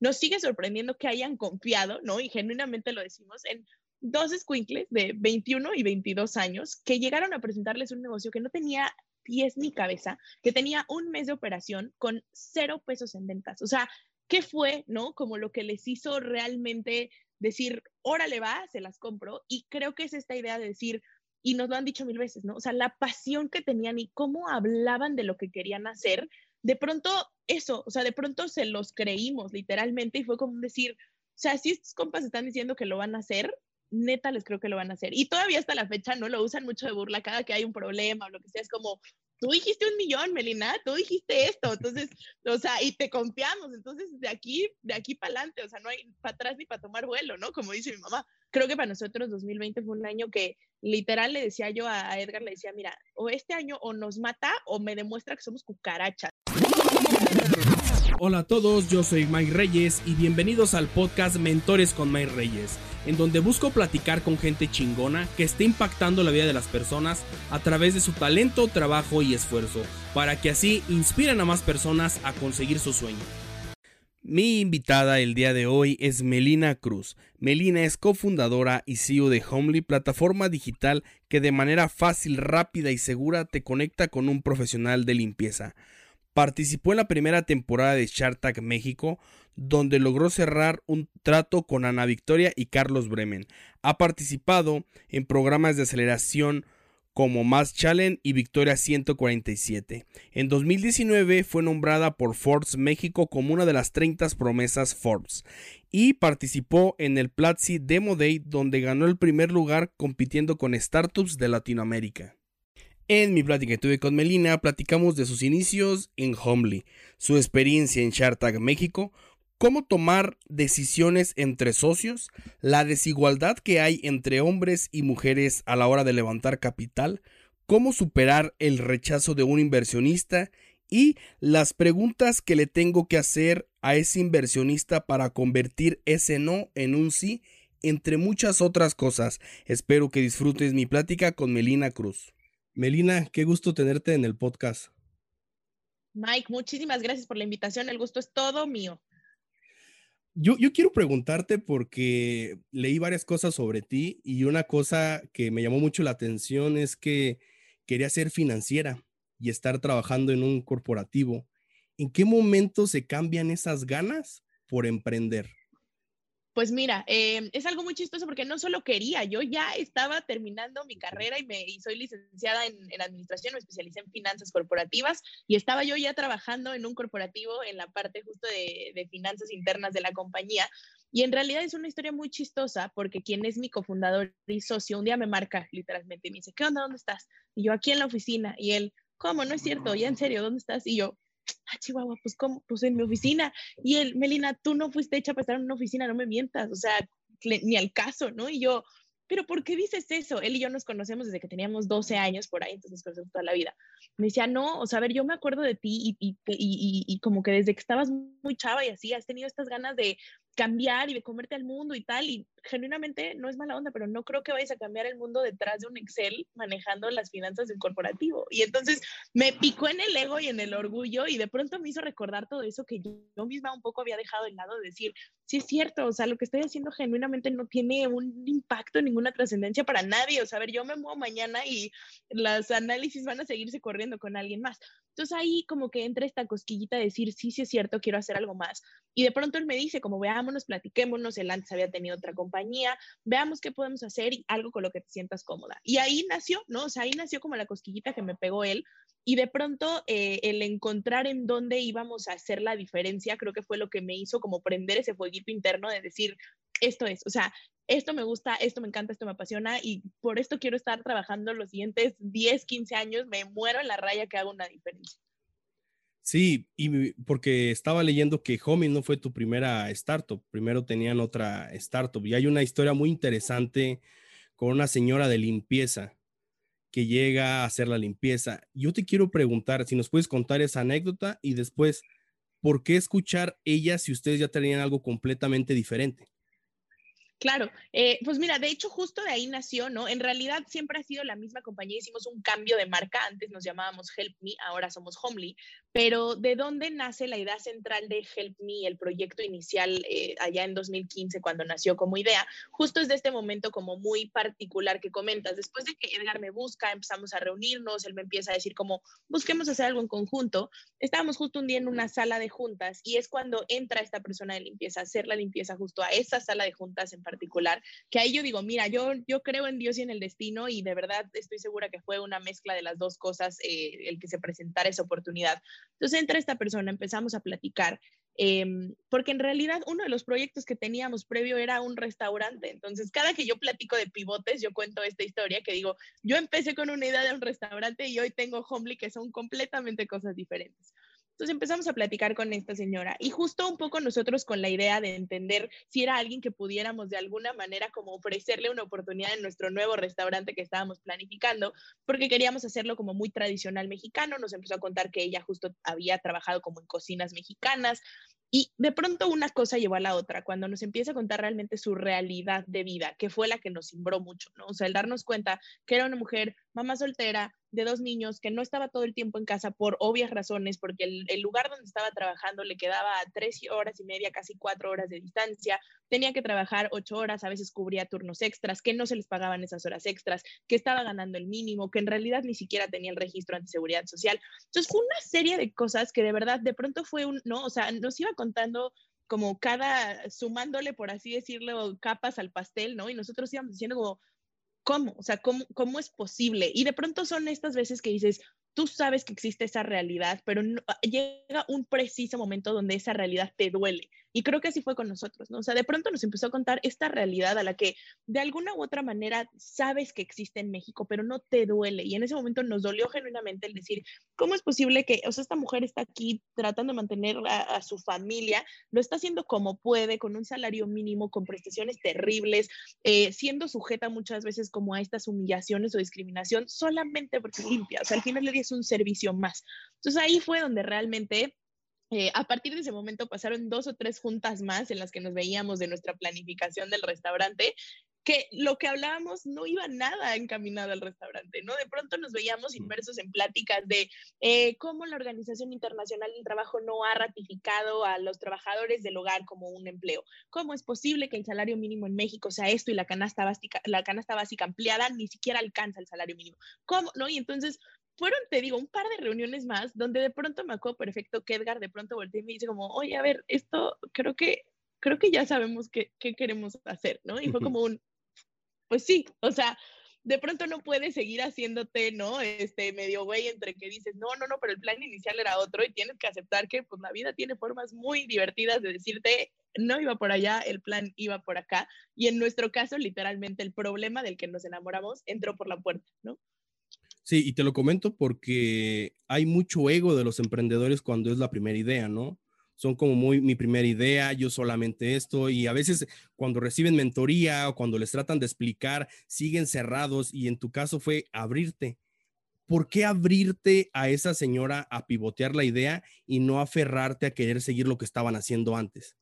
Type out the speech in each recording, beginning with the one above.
nos sigue sorprendiendo que hayan confiado, ¿no? Y genuinamente lo decimos, en dos squinkles de 21 y 22 años que llegaron a presentarles un negocio que no tenía pies ni cabeza, que tenía un mes de operación con cero pesos en ventas. O sea, ¿qué fue, no? Como lo que les hizo realmente decir, órale va, se las compro. Y creo que es esta idea de decir, y nos lo han dicho mil veces, ¿no? O sea, la pasión que tenían y cómo hablaban de lo que querían hacer, de pronto eso, o sea, de pronto se los creímos literalmente y fue como decir, o sea, si estos compas están diciendo que lo van a hacer, neta les creo que lo van a hacer. Y todavía hasta la fecha no lo usan mucho de burla cada que hay un problema o lo que sea, es como, tú dijiste un millón, Melina, tú dijiste esto, entonces, o sea, y te confiamos, entonces de aquí, de aquí para adelante, o sea, no hay para atrás ni para tomar vuelo, ¿no? Como dice mi mamá. Creo que para nosotros 2020 fue un año que literal le decía yo a Edgar, le decía, mira, o este año o nos mata o me demuestra que somos cucarachas. Hola a todos, yo soy Mike Reyes y bienvenidos al podcast Mentores con Mike Reyes, en donde busco platicar con gente chingona que esté impactando la vida de las personas a través de su talento, trabajo y esfuerzo, para que así inspiren a más personas a conseguir su sueño. Mi invitada el día de hoy es Melina Cruz. Melina es cofundadora y CEO de Homely, plataforma digital que de manera fácil, rápida y segura te conecta con un profesional de limpieza. Participó en la primera temporada de Shark México, donde logró cerrar un trato con Ana Victoria y Carlos Bremen. Ha participado en programas de aceleración como Mass Challenge y Victoria 147. En 2019 fue nombrada por Forbes México como una de las 30 promesas Forbes y participó en el Platzi Demo Day donde ganó el primer lugar compitiendo con startups de Latinoamérica. En mi plática que tuve con Melina, platicamos de sus inicios en Homely, su experiencia en Shark México, cómo tomar decisiones entre socios, la desigualdad que hay entre hombres y mujeres a la hora de levantar capital, cómo superar el rechazo de un inversionista y las preguntas que le tengo que hacer a ese inversionista para convertir ese no en un sí, entre muchas otras cosas. Espero que disfrutes mi plática con Melina Cruz. Melina, qué gusto tenerte en el podcast. Mike, muchísimas gracias por la invitación. El gusto es todo mío. Yo, yo, quiero preguntarte porque leí varias cosas sobre ti y una cosa que me llamó mucho la atención es que quería ser financiera y estar trabajando en un corporativo. ¿En qué momento se cambian esas ganas por emprender? Pues mira, em, es algo muy chistoso porque no solo quería, yo ya estaba terminando mi carrera y, me, soy licenciada en, administración, me especialicé en finanzas corporativas y estaba yo ya trabajando en un corporativo en la parte justo de, de finanzas internas de la compañía. Y en realidad es una historia muy chistosa porque quien es mi cofundador y socio un día me marca literalmente y me dice, ¿qué onda? ¿Dónde estás? Y yo aquí en la oficina y él, ¿cómo? No es cierto, ya en serio, ¿dónde estás? Y yo, ah, Chihuahua, pues ¿cómo? Pues en mi oficina. Y él, Melina, tú no fuiste hecha para estar en una oficina, no me mientas, o sea, ni al caso, ¿no? Y yo, pero ¿por qué dices eso? Él y yo nos conocemos desde que teníamos 12 años por ahí, entonces nos conocemos toda la vida. Me decía, no, o sea, a ver, yo me acuerdo de ti y, y, y, y, como que desde que estabas muy chava y así, has tenido estas ganas de cambiar y de comerte al mundo y tal, y genuinamente no es mala onda, pero no creo que vayas a cambiar el mundo detrás de un Excel manejando las finanzas del corporativo. Y entonces me picó en el ego y en el orgullo y de pronto me hizo recordar todo eso que yo misma un poco había dejado de lado, de decir, sí es cierto, o sea, lo que estoy haciendo genuinamente no tiene un impacto, ninguna trascendencia para nadie. O sea, ver, yo me muevo mañana y los análisis van a seguirse corriendo con alguien más. Entonces ahí como que entra esta cosquillita de decir, sí, sí es cierto, quiero hacer algo más. Y de pronto él me dice, como veámonos, platiquémonos, él antes había tenido otra compañía, veamos qué podemos hacer y algo con lo que te sientas cómoda. Y ahí nació, ¿no? O sea, ahí nació como la cosquillita que me pegó él. Y de pronto eh, el encontrar en dónde íbamos a hacer la diferencia, creo que fue lo que me hizo como prender ese fueguito interno de decir, esto es, o sea, esto me gusta, esto me encanta, esto me apasiona y por esto quiero estar trabajando los siguientes 10, 15 años, me muero en la raya que hago una diferencia. Sí, y porque estaba leyendo que Homie no fue tu primera startup, primero tenían otra startup y hay una historia muy interesante con una señora de limpieza que llega a hacer la limpieza. Yo te quiero preguntar si nos puedes contar esa anécdota y después, ¿por qué escuchar ella si ustedes ya tenían algo completamente diferente? Claro, eh, pues mira, de hecho justo de ahí nació, ¿no? En realidad siempre ha sido la misma compañía, hicimos un cambio de marca, antes nos llamábamos Help Me, ahora somos Homely, pero ¿de dónde nace la idea central de Help Me, el proyecto inicial eh, allá en 2015 cuando nació como idea? Justo es de este momento como muy particular que comentas, después de que Edgar me busca, empezamos a reunirnos, él me empieza a decir como, busquemos hacer algo en conjunto, estábamos justo un día en una sala de juntas y es cuando entra esta persona de limpieza, hacer la limpieza justo a esa sala de juntas en particular, que ahí yo digo, mira, yo, yo creo en Dios y en el destino y de verdad estoy segura que fue una mezcla de las dos cosas eh, el que se presentara esa oportunidad. Entonces entra esta persona, empezamos a platicar. Em, porque en realidad uno de los proyectos que teníamos previo era un restaurante. Entonces, cada que yo platico de pivotes, yo cuento esta historia que digo, yo empecé con una idea de un restaurante y hoy tengo Homely, que son completamente cosas diferentes. Entonces empezamos a platicar con esta señora y justo un poco nosotros con la idea de entender si era alguien que pudiéramos de alguna manera como ofrecerle una oportunidad en nuestro nuevo restaurante que estábamos planificando, porque queríamos hacerlo como muy tradicional mexicano. Nos empezó a contar que ella justo había trabajado como en cocinas mexicanas, y de pronto una cosa llevó a la otra, cuando nos empieza a contar realmente su realidad de vida, que fue la que nos cimbró mucho, ¿no? O sea, el darnos cuenta que era una mujer, mamá soltera, de dos niños, que no estaba todo el tiempo en casa por obvias razones, porque el, lugar donde estaba trabajando le quedaba tres horas y media, casi cuatro horas de distancia, tenía que trabajar ocho horas, a veces cubría turnos extras, que no se les pagaban esas horas extras, que estaba ganando el mínimo, que en realidad ni siquiera tenía el registro ante seguridad social. Entonces fue una serie de cosas que de verdad de pronto fue un, ¿no? O sea, nos iba contando como cada, sumándole, por así decirlo, capas al pastel, ¿no? Y nosotros íbamos diciendo como, ¿cómo? O sea, ¿cómo, ¿cómo es posible? Y de pronto son estas veces que dices, tú sabes que existe esa realidad, pero llega un preciso momento donde esa realidad te duele y creo que así fue con nosotros, ¿no? O sea, de pronto nos empezó a contar esta realidad a la que de alguna u otra manera sabes que existe en México, pero no te duele. Y en ese momento nos dolió genuinamente el decir, ¿cómo es posible que, o sea, esta mujer está aquí tratando de mantener a, su familia, lo está haciendo como puede, con un salario mínimo, con prestaciones terribles, eh, siendo sujeta muchas veces como a estas humillaciones o discriminación solamente porque limpia. O sea, al final le es un servicio más. Entonces ahí fue donde realmente eh, a partir de ese momento pasaron dos o tres juntas más en las que nos veíamos de nuestra planificación del restaurante, que lo que hablábamos no iba nada encaminado al restaurante, ¿no? De pronto nos veíamos inmersos en pláticas de eh, cómo la Organización Internacional del Trabajo no ha ratificado a los trabajadores del hogar como un empleo. ¿Cómo es posible que el salario mínimo en México sea esto y la canasta básica, la canasta básica ampliada ni siquiera alcanza el salario mínimo? ¿Cómo? ¿No? Y entonces fueron, te digo, un par de reuniones más donde de pronto me acuerdo perfecto que Edgar de pronto volteó y me dice como, oye, a ver, esto creo que, creo que ya sabemos qué, qué queremos hacer, ¿no? Y fue como un, pues sí, o sea, de pronto no puedes seguir haciéndote, ¿no? Este medio güey entre que dices, no, no, no, pero el plan inicial era otro y tienes que aceptar que pues la vida tiene formas muy divertidas de decirte, no iba por allá, el plan iba por acá. Y en nuestro caso, literalmente, el problema del que nos enamoramos entró por la puerta, ¿no? Sí, y te lo comento porque hay mucho ego de los emprendedores cuando es la primera idea, ¿no? Son como muy mi primera idea, yo solamente esto, y a veces cuando reciben mentoría o cuando les tratan de explicar, siguen cerrados y en tu caso fue abrirte. ¿Por qué abrirte a esa señora a pivotear la idea y no aferrarte a querer seguir lo que estaban haciendo antes?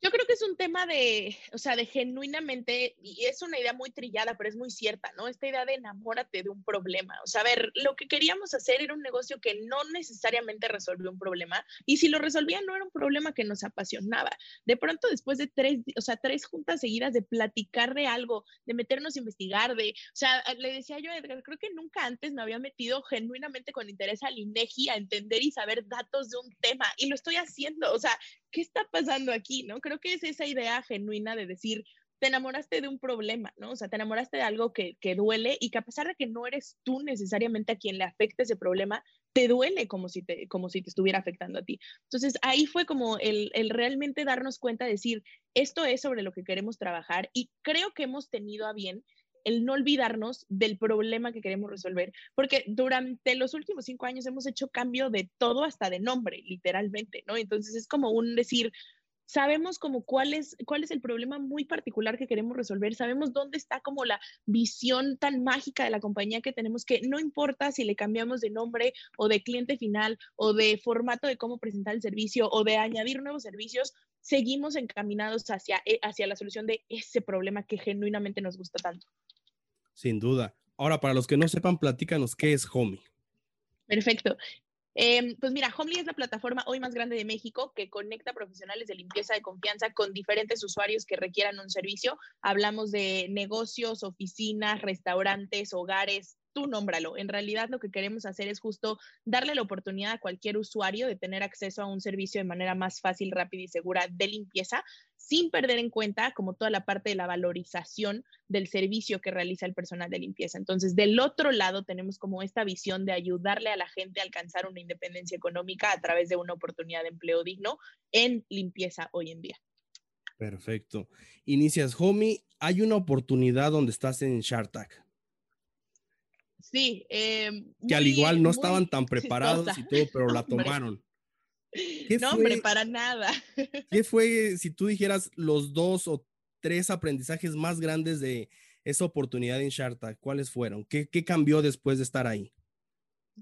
Yo creo que es un tema de, o sea, de genuinamente, y es una idea muy trillada, pero es muy cierta, ¿no? Esta idea de enamórate de un problema. O sea, a ver, lo que queríamos hacer era un negocio que no necesariamente resolvió un problema, y si lo resolvía no era un problema que nos apasionaba. De pronto, después de tres, o sea, tres juntas seguidas de platicar de algo, de meternos a investigar, de, o sea, le decía yo a Edgar, creo que nunca antes me había metido genuinamente con interés al INEGI a entender y saber datos de un tema, y lo estoy haciendo, o sea, ¿qué está pasando aquí? ¿No? Creo que es esa idea genuina de decir, te enamoraste de un problema, ¿no? O sea, te enamoraste de algo que, que, duele y que a pesar de que no eres tú necesariamente a quien le afecta ese problema, te duele como si te, como si te estuviera afectando a ti. Entonces, ahí fue como el, el realmente darnos cuenta de decir, esto es sobre lo que queremos trabajar y creo que hemos tenido a bien el no olvidarnos del problema que queremos resolver, porque durante los últimos cinco años hemos hecho cambio de todo hasta de nombre, literalmente, ¿no? Entonces es como un decir, sabemos como cuál es, cuál es el problema muy particular que queremos resolver, sabemos dónde está como la visión tan mágica de la compañía que tenemos que no importa si le cambiamos de nombre o de cliente final o de formato de cómo presentar el servicio o de añadir nuevos servicios, seguimos encaminados hacia, eh, hacia la solución de ese problema que genuinamente nos gusta tanto. Sin duda. Ahora, para los que no sepan, platícanos qué es Homey. Perfecto. Em, pues mira, Homely es la plataforma hoy más grande de México que conecta profesionales de limpieza de confianza con diferentes usuarios que requieran un servicio. Hablamos de negocios, oficinas, restaurantes, hogares, tú nómbralo. En realidad lo que queremos hacer es justo darle la oportunidad a cualquier usuario de tener acceso a un servicio de manera más fácil, rápida y segura de limpieza, sin perder en cuenta como toda la parte de la valorización del servicio que realiza el personal de limpieza. Entonces, del otro lado tenemos como esta visión de ayudarle a la gente a alcanzar una independencia económica a través de una oportunidad de empleo digno en limpieza hoy en día. Perfecto. Inicias Homey, hay una oportunidad donde estás en Shartak. Sí. Eh, que al igual no estaban tan preparados y todo, pero la tomaron. no, hombre, para nada. ¿Qué fue, si tú dijeras, los dos o tres aprendizajes más grandes de esa oportunidad en Sharta? ¿Cuáles fueron? ¿Qué, cambió después de estar ahí?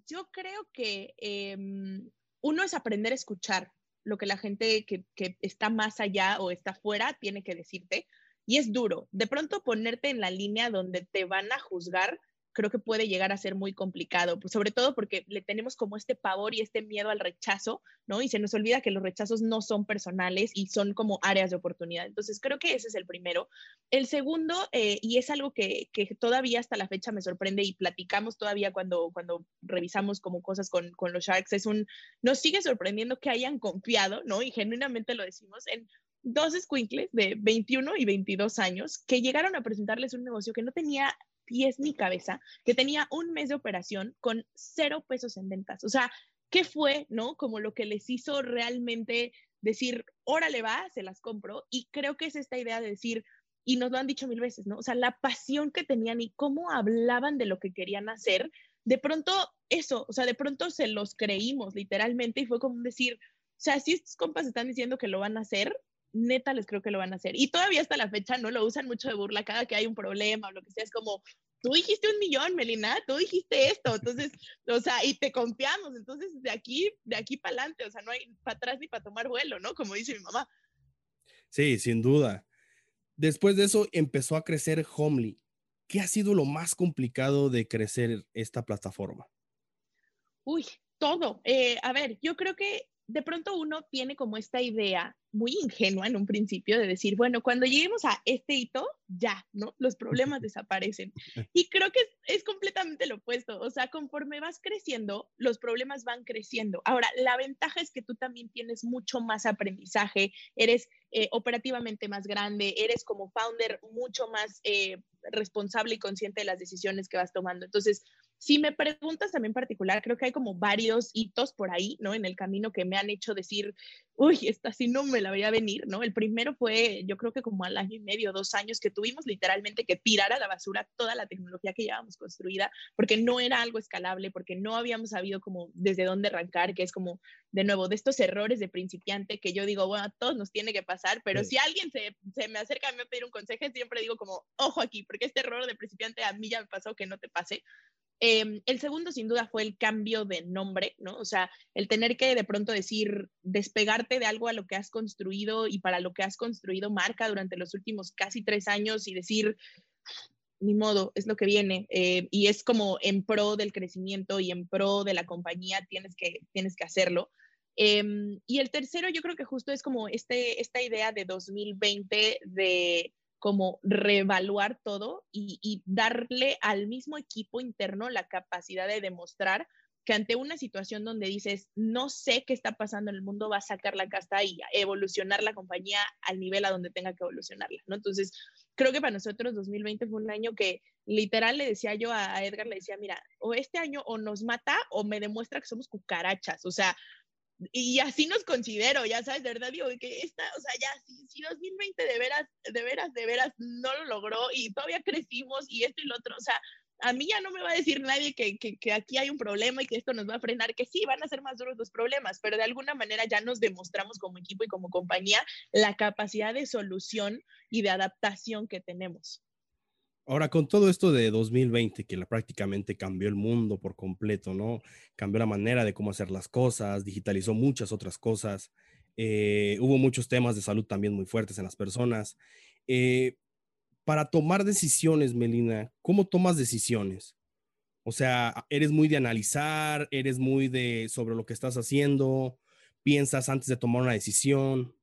Yo creo que em, uno es aprender a escuchar lo que la gente que, que está más allá o está fuera tiene que decirte. Y es duro. De pronto ponerte en la línea donde te van a juzgar creo que puede llegar a ser muy complicado, pues sobre todo porque le tenemos como este pavor y este miedo al rechazo, ¿no? Y se nos olvida que los rechazos no son personales y son como áreas de oportunidad. Entonces, creo que ese es el primero. El segundo, eh, y es algo que, que, todavía hasta la fecha me sorprende y platicamos todavía cuando, cuando revisamos como cosas con, con los Sharks, es un, nos sigue sorprendiendo que hayan confiado, ¿no? Y genuinamente lo decimos en dos squinkles de 21 y 22 años que llegaron a presentarles un negocio que no tenía pies ni cabeza, que tenía un mes de operación con cero pesos en ventas. O sea, ¿qué fue, no? Como lo que les hizo realmente decir, órale va, se las compro. Y creo que es esta idea de decir, y nos lo han dicho mil veces, ¿no? O sea, la pasión que tenían y cómo hablaban de lo que querían hacer, de pronto eso, o sea, de pronto se los creímos literalmente y fue como decir, o sea, si estos compas están diciendo que lo van a hacer, neta les creo que lo van a hacer. Y todavía hasta la fecha no lo usan mucho de burla cada que hay un problema o lo que sea. Es como, tú dijiste un millón, Melina, tú dijiste esto. Entonces, o sea, y te confiamos. Entonces, de aquí, de aquí para adelante, o sea, no hay para atrás ni para tomar vuelo, ¿no? Como dice mi mamá. Sí, sin duda. Después de eso empezó a crecer Homely. ¿Qué ha sido lo más complicado de crecer esta plataforma? Uy, todo. Eh, a ver, yo creo que de pronto uno tiene como esta idea muy ingenua en un principio de decir, bueno, cuando lleguemos a este hito, ya, ¿no? Los problemas desaparecen. Y creo que es, completamente lo opuesto. O sea, conforme vas creciendo, los problemas van creciendo. Ahora, la ventaja es que tú también tienes mucho más aprendizaje, eres eh, operativamente más grande, eres como founder mucho más eh, responsable y consciente de las decisiones que vas tomando. Entonces, si me preguntas también particular, creo que hay como varios hitos por ahí, ¿no? En el camino que me han hecho decir, uy, esta sí no me la voy a venir, ¿no? El primero fue, yo creo que como al año y medio, dos años, que tuvimos literalmente que tirar a la basura toda la tecnología que llevábamos construida, porque no era algo escalable, porque no habíamos sabido como desde dónde arrancar, que es como, de nuevo, de estos errores de principiante que yo digo, bueno, a todos nos tiene que pasar, pero si alguien se, se me acerca a mí a pedir un consejo, siempre digo como, ojo aquí, porque este error de principiante a mí ya me pasó que no te pase. Em, el segundo, sin duda, fue el cambio de nombre, ¿no? O sea, el tener que de pronto decir, despegarte de algo a lo que has construido y para lo que has construido marca durante los últimos casi tres años y decir, ni modo, es lo que viene. Eh, y es como en pro del crecimiento y en pro de la compañía, tienes que, tienes que hacerlo. Em, y el tercero, yo creo que justo es como este, esta idea de 2020 de como reevaluar todo y, darle al mismo equipo interno la capacidad de demostrar que ante una situación donde dices, no sé qué está pasando en el mundo, va a sacar la casta y evolucionar la compañía al nivel a donde tenga que evolucionarla, ¿no? Entonces, creo que para nosotros 2020 fue un año que literal le decía yo a Edgar, le decía, mira, o este año o nos mata o me demuestra que somos cucarachas, o sea, y así nos considero, ya sabes, de verdad digo que esta, o sea, ya, si, 2020 de veras, de veras, de veras no lo logró y todavía crecimos y esto y lo otro, o sea, a mí ya no me va a decir nadie que, que, que, aquí hay un problema y que esto nos va a frenar, que sí, van a ser más duros los problemas, pero de alguna manera ya nos demostramos como equipo y como compañía la capacidad de solución y de adaptación que tenemos. Ahora, con todo esto de 2020, que prácticamente cambió el mundo por completo, ¿no? Cambió la manera de cómo hacer las cosas, digitalizó muchas otras cosas. eh, hubo muchos temas de salud también muy fuertes en las personas. Eh, para tomar decisiones, Melina, ¿cómo tomas decisiones? O sea, eres muy de analizar, eres muy de sobre lo que estás haciendo, piensas antes de tomar una decisión.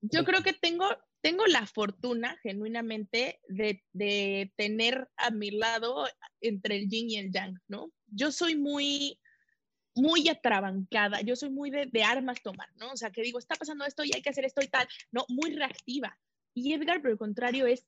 Yo creo que tengo, tengo la fortuna genuinamente de, tener a mi lado entre el yin y el yang, ¿no? Yo soy muy, muy atrabancada, yo soy muy de, de, armas tomar, ¿no? O sea, que digo, está pasando esto y hay que hacer esto y tal, ¿no? Muy reactiva. Y Edgar, por el contrario, es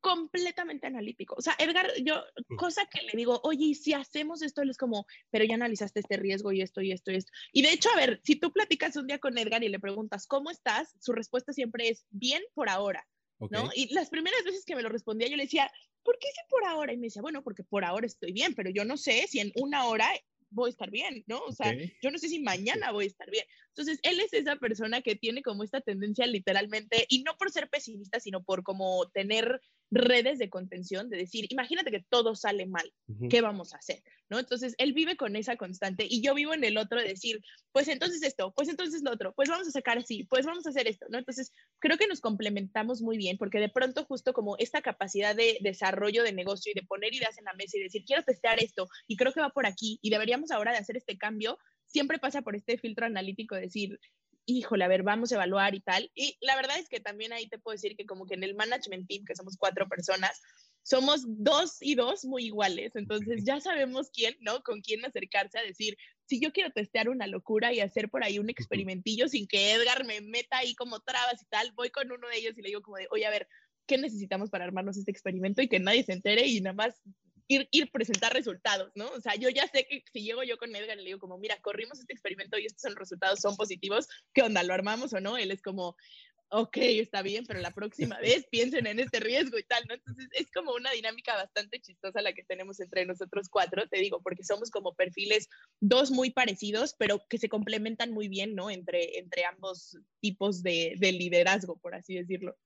completamente analítico. O sea, Edgar, yo, cosa que le digo, oye, si hacemos esto, él es como, pero ya analizaste este riesgo y esto y esto y esto. Y de hecho, a ver, si tú platicas un día con Edgar y le preguntas, ¿cómo estás? Su respuesta siempre es, bien por ahora. ¿No? Y las primeras veces que me lo respondía, yo le decía, ¿por qué sí por ahora? Y me decía, bueno, porque por ahora estoy bien, pero yo no sé si en una hora voy a estar bien, ¿no? O sea, yo no sé si mañana voy a estar bien. Entonces, él es esa persona que tiene como esta tendencia literalmente, y no por ser pesimista, sino por como tener redes de contención, de decir, imagínate que todo sale mal, ¿qué vamos a hacer? ¿No? Entonces, él vive con esa constante y yo vivo en el otro de decir, pues entonces esto, pues entonces lo otro, pues vamos a sacar así, pues vamos a hacer esto, ¿no? Entonces, creo que nos complementamos muy bien porque de pronto justo como esta capacidad de desarrollo de negocio y de poner ideas en la mesa y decir, quiero testear esto y creo que va por aquí y deberíamos ahora de hacer este cambio, siempre pasa por este filtro analítico de decir, híjole, a ver, vamos a evaluar y tal. Y la verdad es que también ahí te puedo decir que como que en el management team, que somos cuatro personas, somos dos y dos muy iguales. Entonces ya sabemos quién, ¿no? Con quién acercarse a decir, si yo quiero testear una locura y hacer por ahí un experimentillo sin que Edgar me meta ahí como trabas y tal, voy con uno de ellos y le digo como de, oye, a ver, ¿qué necesitamos para armarnos este experimento y que nadie se entere y nada más ir, ir presentar resultados, ¿no? O sea, yo ya sé que si llego yo con Edgar y le digo como, mira, corrimos este experimento y estos son los resultados, son positivos, ¿qué onda? ¿Lo armamos o no? Él es como, ok, está bien, pero la próxima vez piensen en este riesgo y tal, ¿no? Entonces es como una dinámica bastante chistosa la que tenemos entre nosotros cuatro, te digo, porque somos como perfiles dos muy parecidos, pero que se complementan muy bien, ¿no? Entre, entre ambos tipos de, de liderazgo, por así decirlo.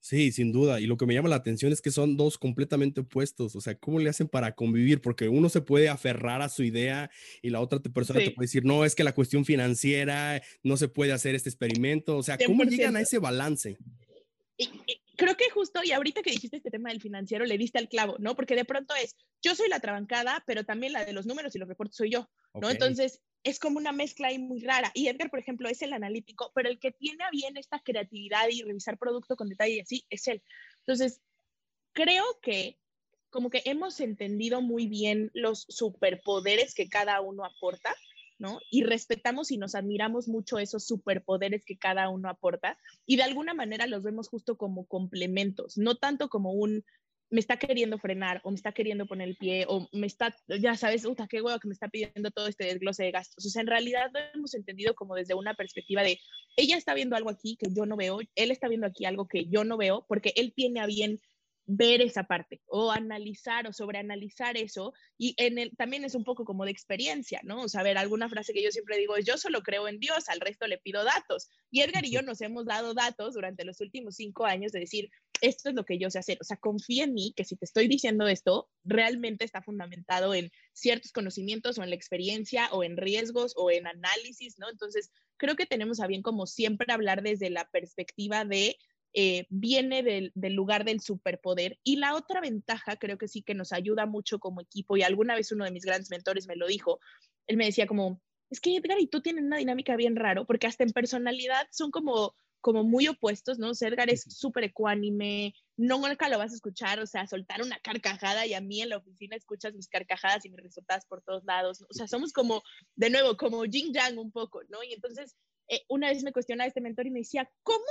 Sí, sin duda. Y lo que me llama la atención es que son dos completamente opuestos. O sea, ¿cómo le hacen para convivir? Porque uno se puede aferrar a su idea y la otra persona te puede decir, no, es que la cuestión financiera no se puede hacer este experimento. O sea, ¿cómo llegan a ese balance? Creo que justo, y ahorita que dijiste este tema del financiero, le diste al clavo, ¿no? Porque de pronto es, yo soy la trabancada, pero también la de los números y los reportes soy yo, ¿no? Entonces, es como una mezcla ahí muy rara. Y Edgar, por ejemplo, es el analítico, pero el que tiene a bien esta creatividad y revisar producto con detalle y así, es él. Entonces, creo que como que hemos entendido muy bien los superpoderes que cada uno aporta ¿no? Y respetamos y nos admiramos mucho esos superpoderes que cada uno aporta y de alguna manera los vemos justo como complementos, no tanto como un me está queriendo frenar o me está queriendo poner el pie o me está, ya sabes, puta, qué huevo que me está pidiendo todo este desglose de gastos. O sea, en realidad lo hemos entendido como desde una perspectiva de, ella está viendo algo aquí que yo no veo, él está viendo aquí algo que yo no veo, porque él tiene a bien ver esa parte o analizar o sobreanalizar eso y en el, también es un poco como de experiencia, ¿no? O sea, ver, alguna frase que yo siempre digo es yo solo creo en Dios, al resto le pido datos. Y Edgar y yo nos hemos dado datos durante los últimos cinco años de decir, esto es lo que yo sé hacer. O sea, confía en mí que si te estoy diciendo esto, realmente está fundamentado en ciertos conocimientos o en la experiencia o en riesgos o en análisis, ¿no? Entonces, creo que tenemos a bien como siempre hablar desde la perspectiva de eh, viene del, lugar del superpoder. Y la otra ventaja, creo que sí que nos ayuda mucho como equipo, y alguna vez uno de mis grandes mentores me lo dijo, él me decía como, es que Edgar y tú tienen una dinámica bien raro, porque hasta en personalidad son como como muy opuestos, ¿no? Edgar es súper ecuánime, no nunca lo vas a escuchar, o sea, soltar una carcajada y a mí en la oficina escuchas mis carcajadas y mis risotadas por todos lados, o sea, somos como, de nuevo, como yin yang un poco, ¿no? Y entonces, eh, una vez me cuestionaba este mentor y me decía, ¿cómo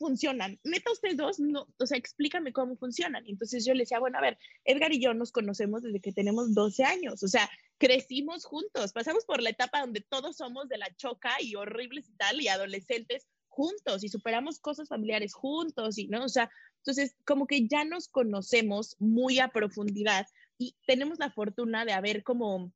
funcionan. Neta, ustedes dos, no, o sea, explícame cómo funcionan. entonces yo le decía, bueno, a ver, Edgar y yo nos conocemos desde que tenemos 12 años, o sea, crecimos juntos, pasamos por la etapa donde todos somos de la choca y horribles y tal, y adolescentes juntos, y superamos cosas familiares juntos, y no, o sea, entonces como que ya nos conocemos muy a profundidad y tenemos la fortuna de haber como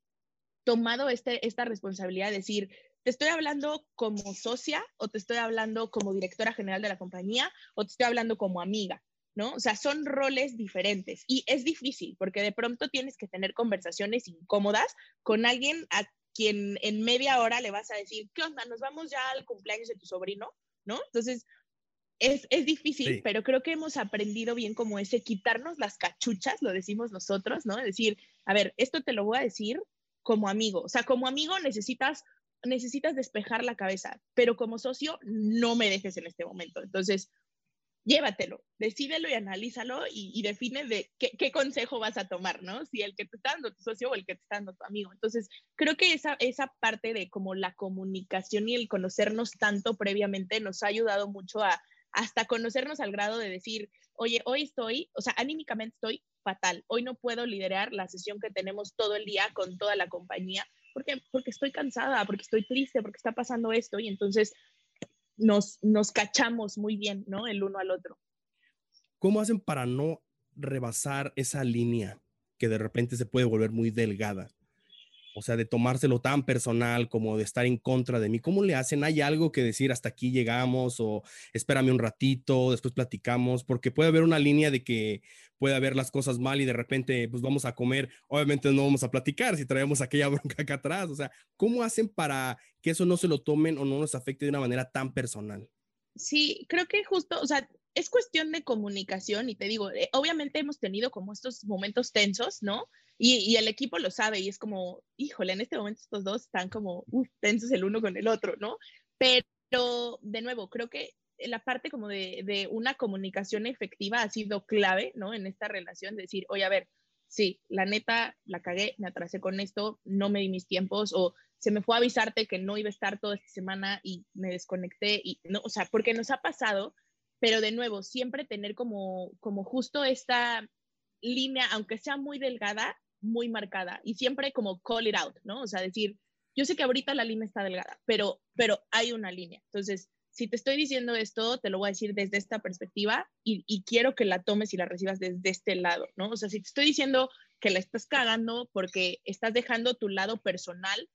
tomado este, esta responsabilidad de decir, ¿Te estoy hablando como socia o te estoy hablando como directora general de la compañía o te estoy hablando como amiga? ¿no? O sea, son roles diferentes y es difícil porque de pronto tienes que tener conversaciones incómodas con alguien a quien en media hora le vas a decir, ¿qué onda? ¿Nos vamos ya al cumpleaños de tu sobrino? ¿no? Entonces, es, es difícil, pero creo que hemos aprendido bien como ese quitarnos las cachuchas, lo decimos nosotros, ¿no? Decir, a ver, esto te lo voy a decir como amigo, o sea, como amigo necesitas necesitas despejar la cabeza, pero como socio no me dejes en este momento. Entonces, llévatelo, decídelo y analízalo y, define de qué, consejo vas a tomar, ¿no? Si el que te está dando tu socio o el que te está dando tu amigo. Entonces, creo que esa, esa parte de como la comunicación y el conocernos tanto previamente nos ha ayudado mucho a hasta conocernos al grado de decir, oye, hoy estoy, o sea, anímicamente estoy fatal, hoy no puedo liderar la sesión que tenemos todo el día con toda la compañía, porque, porque estoy cansada, porque estoy triste, porque está pasando esto y entonces nos, nos cachamos muy bien, ¿no? El uno al otro. ¿Cómo hacen para no rebasar esa línea que de repente se puede volver muy delgada? O sea, de tomárselo tan personal como de estar en contra de mí. ¿Cómo le hacen? ¿Hay algo que decir hasta aquí llegamos o espérame un ratito, después platicamos? Porque puede haber una línea de que puede haber las cosas mal y de repente pues vamos a comer. Obviamente no vamos a platicar si traemos aquella bronca acá atrás. O sea, ¿cómo hacen para que eso no se lo tomen o no nos afecte de una manera tan personal? Sí, creo que justo, o sea, es cuestión de comunicación y te digo, eh, obviamente hemos tenido como estos momentos tensos, ¿no? Y, el equipo lo sabe y es como, híjole, en este momento estos dos están como tensos el uno con el otro, ¿no? Pero, de nuevo, creo que la parte como de, de, una comunicación efectiva ha sido clave, ¿no? En esta relación, decir, oye, a ver, sí, la neta, la cagué, me atrasé con esto, no me di mis tiempos o se me fue a avisarte que no iba a estar toda esta semana y me desconecté y no, o sea, porque nos ha pasado, pero de nuevo, siempre tener como, como justo esta línea, aunque sea muy delgada, muy marcada y siempre como call it out, ¿no? O sea, decir, yo sé que ahorita la línea está delgada, pero, pero hay una línea. Entonces, si te estoy diciendo esto, te lo voy a decir desde esta perspectiva y, y, quiero que la tomes y la recibas desde este lado, ¿no? O sea, si te estoy diciendo que la estás cagando porque estás dejando tu lado personal,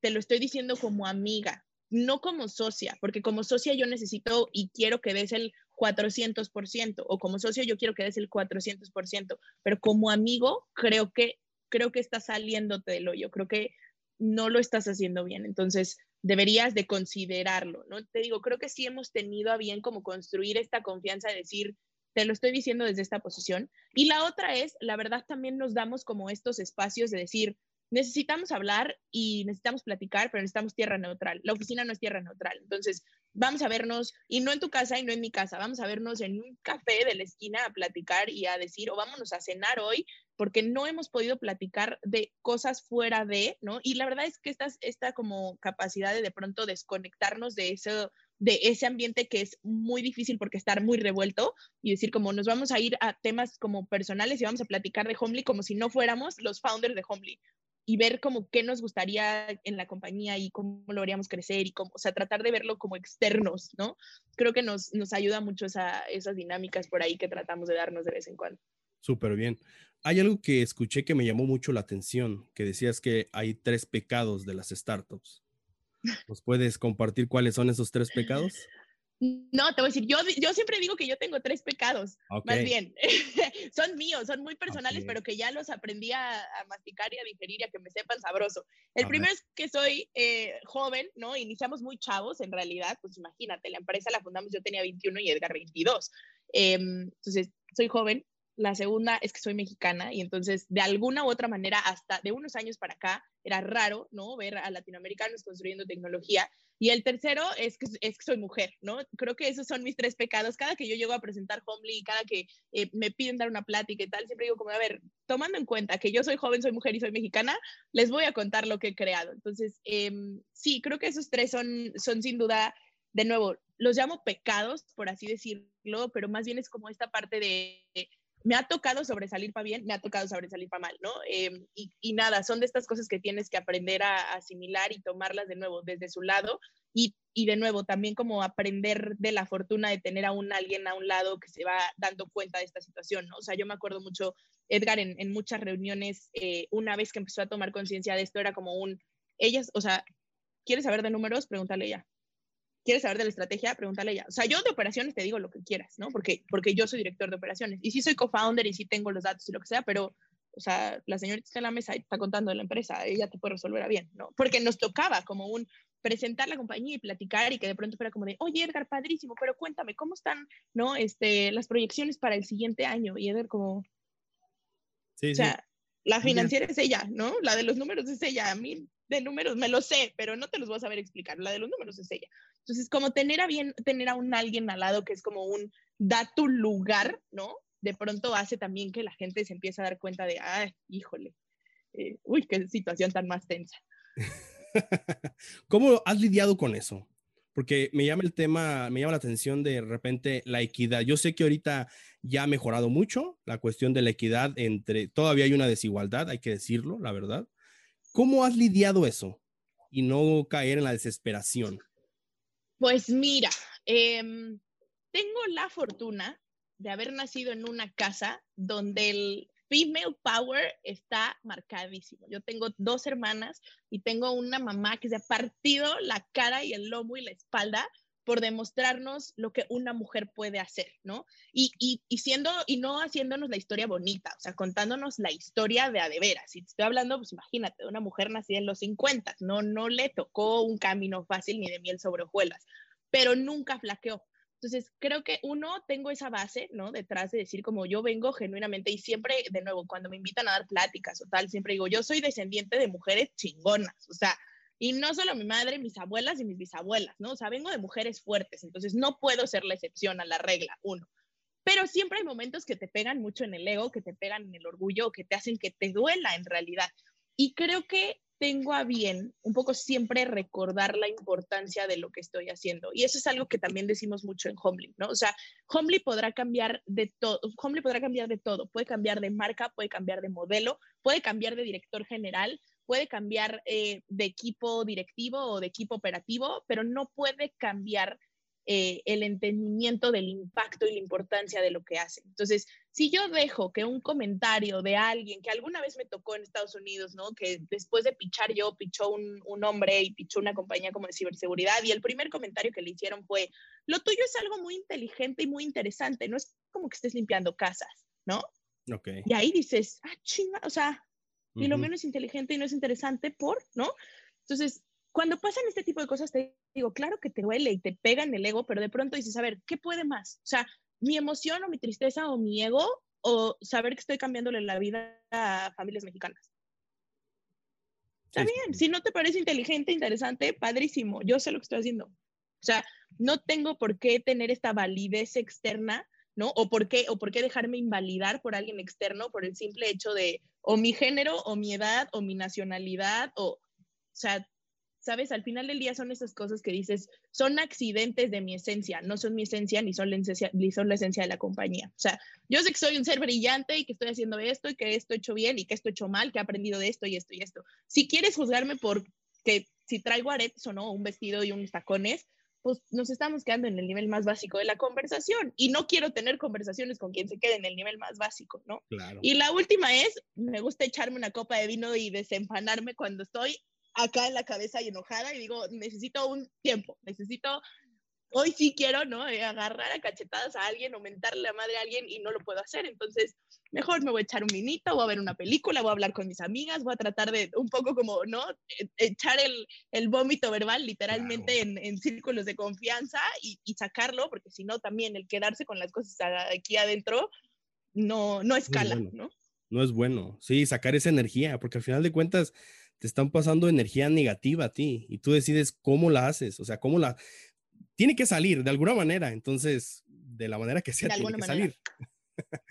te lo estoy diciendo como amiga, no como socia, porque como socia yo necesito y quiero que des el 400%, o como socio yo quiero que des el 400%, pero como amigo creo que, creo que estás saliéndote del hoyo, creo que no lo estás haciendo bien, entonces deberías de considerarlo, ¿no? Te digo, creo que sí hemos tenido a bien como construir esta confianza de decir, te lo estoy diciendo desde esta posición. Y la otra es, la verdad también nos damos como estos espacios de decir, necesitamos hablar y necesitamos platicar, pero necesitamos tierra neutral. La oficina no es tierra neutral. Entonces, vamos a vernos, y no en tu casa y no en mi casa, vamos a vernos en un café de la esquina a platicar y a decir, o vámonos a cenar hoy, porque no hemos podido platicar de cosas fuera de, ¿no? Y la verdad es que esta, esta como capacidad de de pronto desconectarnos de eso de ese ambiente que es muy difícil porque estar muy revuelto y decir como nos vamos a ir a temas como personales y vamos a platicar de Homely como si no fuéramos los founders de Homely y ver como qué nos gustaría en la compañía y cómo lo haríamos crecer y cómo, o sea, tratar de verlo como externos, ¿no? Creo que nos, nos ayuda mucho esa, esas dinámicas por ahí que tratamos de darnos de vez en cuando. Súper bien. Hay algo que escuché que me llamó mucho la atención, que decías que hay tres pecados de las startups. ¿Nos puedes compartir cuáles son esos tres pecados? No, te voy a decir, yo, yo siempre digo que yo tengo tres pecados, más bien. son míos, son muy personales, pero que ya los aprendí a, masticar y a digerir y a que me sepan sabroso. El primero es que soy eh, joven, ¿no? Iniciamos muy chavos, en realidad, pues imagínate, la empresa la fundamos, yo tenía 21 y Edgar 22. Em, entonces, soy joven. La segunda es que soy mexicana y entonces, de alguna u otra manera, hasta de unos años para acá, era raro, ¿no? Ver a latinoamericanos construyendo tecnología y el tercero es que, es que soy mujer, ¿no? Creo que esos son mis tres pecados. Cada que yo llego a presentar Homely, cada que eh, me piden dar una plática y tal, siempre digo como, a ver, tomando en cuenta que yo soy joven, soy mujer y soy mexicana, les voy a contar lo que he creado. Entonces, em, sí, creo que esos tres son, son sin duda, de nuevo, los llamo pecados, por así decirlo, pero más bien es como esta parte de me ha tocado sobresalir para bien, me ha tocado sobresalir para mal, ¿no? Em, y, nada, son de estas cosas que tienes que aprender a, asimilar y tomarlas de nuevo desde su lado y, de nuevo también como aprender de la fortuna de tener a un alguien a un lado que se va dando cuenta de esta situación, ¿no? O sea, yo me acuerdo mucho, Edgar, en, en muchas reuniones, eh, una vez que empezó a tomar conciencia de esto, era como un, ellas, o sea, ¿quieres saber de números? Pregúntale ya. ¿Quieres saber de la estrategia? Pregúntale a ella. O sea, yo de operaciones te digo lo que quieras, ¿no? Porque, porque yo soy director de operaciones. Y sí soy co-founder y sí tengo los datos y lo que sea, pero, o sea, la señorita está en la mesa y está contando de la empresa, ella te puede resolver a bien, ¿no? Porque nos tocaba como un, presentar la compañía y platicar y que de pronto fuera como de, oye Edgar, padrísimo, pero cuéntame, ¿cómo están, no, este, las proyecciones para el siguiente año? Y Edgar como, sí, o sea, la financiera es ella, ¿no? La de los números es ella, a mí de números me lo sé, pero no te los voy a saber explicar, la de los números es ella. Entonces, como tener a bien, tener a un alguien al lado que es como un, da tu lugar, ¿no? De pronto hace también que la gente se empiece a dar cuenta de, ay, híjole, eh, uy, qué situación tan más tensa. ¿Cómo has lidiado con eso? Porque me llama el tema, me llama la atención de repente la equidad. Yo sé que ahorita ya ha mejorado mucho la cuestión de la equidad entre, todavía hay una desigualdad, hay que decirlo, la verdad. ¿Cómo has lidiado eso y no caer en la desesperación? Pues mira, em, tengo la fortuna de haber nacido en una casa donde el female power está marcadísimo. Yo tengo dos hermanas y tengo una mamá que se ha partido la cara y el lomo y la espalda por demostrarnos lo que una mujer puede hacer, ¿no? Y, y, siendo, y no haciéndonos la historia bonita, o sea, contándonos la historia de a de veras. Si te estoy hablando, pues imagínate, de una mujer nacida en los 50, no, no le tocó un camino fácil ni de miel sobre hojuelas, pero nunca flaqueó. Entonces, creo que uno, tengo esa base, ¿no? Detrás de decir como yo vengo genuinamente y siempre, de nuevo, cuando me invitan a dar pláticas o tal, siempre digo, yo soy descendiente de mujeres chingonas, o sea, y no solo mi madre, mis abuelas y mis bisabuelas, ¿no? O sea, vengo de mujeres fuertes, entonces no puedo ser la excepción a la regla, uno. Pero siempre hay momentos que te pegan mucho en el ego, que te pegan en el orgullo, que te hacen que te duela en realidad. Y creo que tengo a bien un poco siempre recordar la importancia de lo que estoy haciendo. Y eso es algo que también decimos mucho en Homely, ¿no? O sea, Homely podrá cambiar de todo, Homely podrá cambiar de todo, puede cambiar de marca, puede cambiar de modelo, puede cambiar de director general, puede cambiar eh, de equipo directivo o de equipo operativo, pero no puede cambiar eh, el entendimiento del impacto y la importancia de lo que hacen. Entonces, si yo dejo que un comentario de alguien que alguna vez me tocó en Estados Unidos, ¿no? Que después de pichar yo, pichó un, un hombre y pichó una compañía como de ciberseguridad y el primer comentario que le hicieron fue, lo tuyo es algo muy inteligente y muy interesante, no es como que estés limpiando casas, ¿no? Okay. Y ahí dices, ah, chinga, o sea, y lo menos inteligente y no es interesante por, ¿no? Entonces, cuando pasan este tipo de cosas, te digo, claro que te duele y te pega en el ego, pero de pronto dices, a ver, ¿qué puede más? O sea, mi emoción o mi tristeza o mi ego o saber que estoy cambiándole la vida a familias mexicanas. Está bien, si no te parece inteligente, interesante, padrísimo, yo sé lo que estoy haciendo. O sea, no tengo por qué tener esta validez externa, ¿no? O por qué, o por qué dejarme invalidar por alguien externo por el simple hecho de o mi género, o mi edad, o mi nacionalidad, o, o sea, ¿sabes? Al final del día son esas cosas que dices, son accidentes de mi esencia, no son mi esencia ni son la esencia, ni son la esencia de la compañía. O sea, yo sé que soy un ser brillante y que estoy haciendo esto y que esto he hecho bien y que esto he hecho mal, que he aprendido de esto y esto y esto. Si quieres juzgarme por que si traigo aretes o no, un vestido y unos tacones, pues nos estamos quedando en el nivel más básico de la conversación y no quiero tener conversaciones con quien se quede en el nivel más básico, ¿no? Claro. Y la última es, me gusta echarme una copa de vino y desempanarme cuando estoy acá en la cabeza y enojada y digo, necesito un tiempo, necesito, hoy sí quiero, ¿no? Eh, agarrar a cachetadas a alguien, aumentarle la madre a alguien y no lo puedo hacer. Entonces, mejor me voy a echar un vinito, voy a ver una película, voy a hablar con mis amigas, voy a tratar de un poco como, ¿no? E, echar el, el vómito verbal literalmente en, en, círculos de confianza y, y sacarlo, porque si no, también el quedarse con las cosas aquí adentro no, no escala, no, bueno. ¿no? No es bueno, sí, sacar esa energía, porque al final de cuentas te están pasando energía negativa a ti y tú decides cómo la haces, o sea, cómo la... Tiene que salir de alguna manera, entonces, de la manera que sea, de tiene que manera. salir.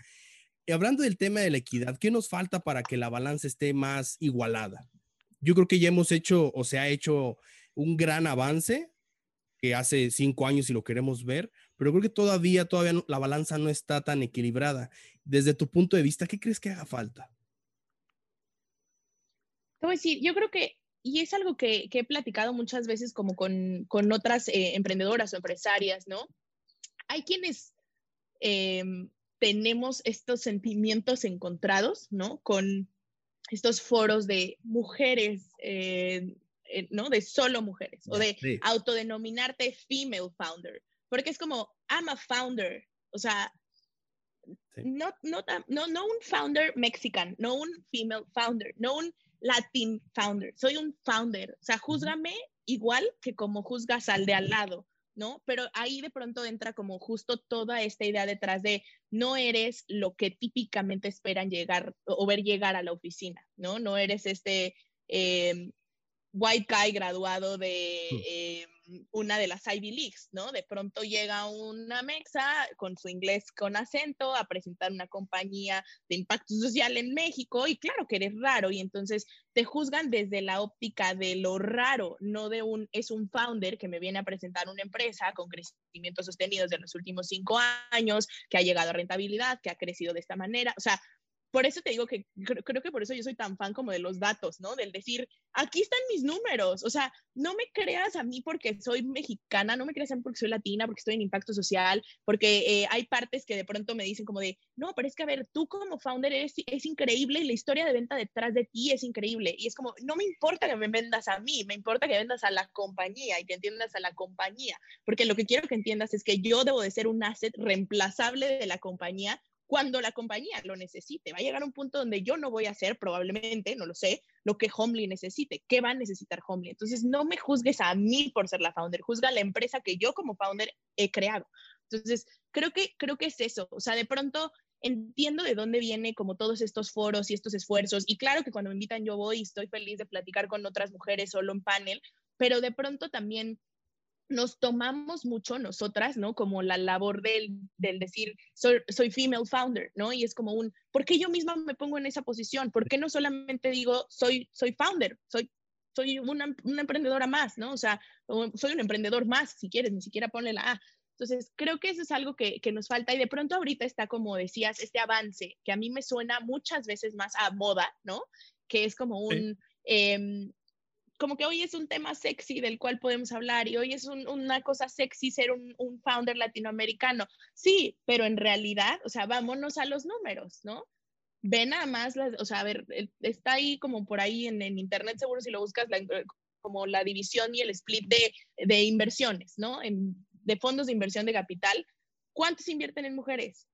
y hablando del tema de la equidad, ¿qué nos falta para que la balanza esté más igualada? Yo creo que ya hemos hecho o se ha hecho un gran avance que hace cinco años si lo queremos ver, pero creo que todavía, todavía no, la balanza no está tan equilibrada. Desde tu punto de vista, ¿qué crees que haga falta? Te voy a decir, yo creo que, y es algo que, que he platicado muchas veces como con, con otras eh, emprendedoras o empresarias, ¿no? Hay quienes eh, tenemos estos sentimientos encontrados, ¿no? Con estos foros de mujeres, eh, ¿no? De solo mujeres, o de Sí. autodenominarte female founder, porque es como, I'm a founder, o sea, Sí. no, no, no, no un founder mexican, no un female founder, no un Latin founder, soy un founder, o sea, júzgame igual que como juzgas al de al lado, ¿no? Pero ahí de pronto entra como justo toda esta idea detrás de no eres lo que típicamente esperan llegar o ver llegar a la oficina, ¿no? No eres este eh, white guy graduado de hmm. eh, una de las Ivy Leagues, ¿no? De pronto llega una mexa con su inglés con acento a presentar una compañía de impacto social en México y claro que eres raro y entonces te juzgan desde la óptica de lo raro, no de un, es un founder que me viene a presentar una empresa con crecimiento sostenido de los últimos cinco años, que ha llegado a rentabilidad, que ha crecido de esta manera, o sea, por eso te digo que creo, que por eso yo soy tan fan como de los datos, ¿no? Del decir, aquí están mis números, o sea, no me creas a mí porque soy mexicana, no me creas a mí porque soy latina, porque estoy en impacto social, porque eh, hay partes que de pronto me dicen como de, no, pero es que a ver, tú como founder eres, es increíble y la historia de venta detrás de ti es increíble. Y es como, no me importa que me vendas a mí, me importa que vendas a la compañía y que entiendas a la compañía, porque lo que quiero que entiendas es que yo debo de ser un asset reemplazable de la compañía cuando la compañía lo necesite. Va a llegar un punto donde yo no voy a hacer, probablemente, no lo sé, lo que Homely necesite. ¿Qué va a necesitar Homely? Entonces, no me juzgues a mí por ser la founder, juzga a la empresa que yo como founder he creado. Entonces, creo que, creo que es eso. O sea, de pronto entiendo de dónde viene como todos estos foros y estos esfuerzos. Y claro que cuando me invitan yo voy y estoy feliz de platicar con otras mujeres solo en panel, pero de pronto también nos tomamos mucho nosotras, ¿no? Como la labor del, del decir, soy, soy, female founder, ¿no? Y es como un, ¿por qué yo misma me pongo en esa posición? ¿Por qué no solamente digo, soy, soy founder, soy, soy una, una emprendedora más, ¿no? O sea, soy un emprendedor más, si quieres, ni siquiera ponle la A. Entonces, creo que eso es algo que, que, nos falta y de pronto ahorita está, como decías, este avance que a mí me suena muchas veces más a moda, ¿no? Que es como un... Em, como que hoy es un tema sexy del cual podemos hablar y hoy es una cosa sexy ser un, founder latinoamericano. Sí, pero en realidad, o sea, vámonos a los números, ¿no? Ve nada más, o sea, a ver, está ahí como por ahí en, internet, seguro si lo buscas, como la división y el split de, de inversiones, ¿no? de fondos de inversión de capital. ¿Cuántos invierten en mujeres?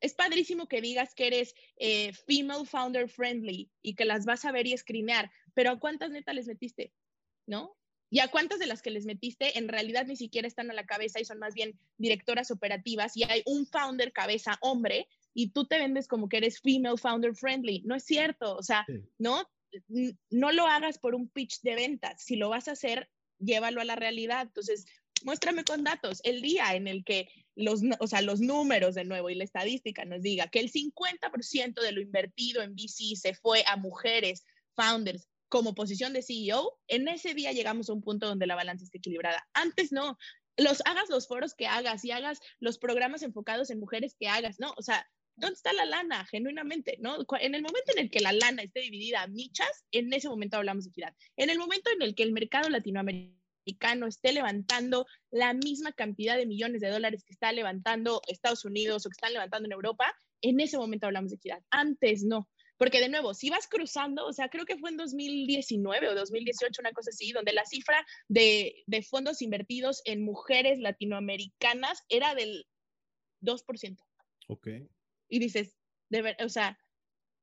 Es padrísimo que digas que eres eh, female founder friendly y que las vas a ver y screenear, pero ¿a cuántas neta les metiste? ¿No? ¿Y a cuántas de las que les metiste en realidad ni siquiera están a la cabeza y son más bien directoras operativas y hay un founder cabeza hombre y tú te vendes como que eres female founder friendly? No es cierto, o sea, ¿no? No lo hagas por un pitch de ventas. Si lo vas a hacer, llévalo a la realidad. Entonces, muéstrame con datos el día en el que los, o sea, los números de nuevo y la estadística nos diga que el 50% de lo invertido en VC se fue a mujeres, founders, como posición de CEO, en ese día llegamos a un punto donde la balanza está equilibrada. Antes no, los hagas los foros que hagas y hagas los programas enfocados en mujeres que hagas, ¿no? O sea, ¿dónde está la lana? Genuinamente, ¿no? En el momento en el que la lana esté dividida a michas, en ese momento hablamos de equidad. En el momento en el que el mercado latinoamericano esté levantando la misma cantidad de millones de dólares que está levantando Estados Unidos o que están levantando en Europa, en ese momento hablamos de equidad. Antes no. Porque de nuevo, si vas cruzando, o sea, creo que fue en 2019 o 2018, una cosa así, donde la cifra de, de fondos invertidos en mujeres latinoamericanas era del 2%. Ok. Y dices, de ver, o sea,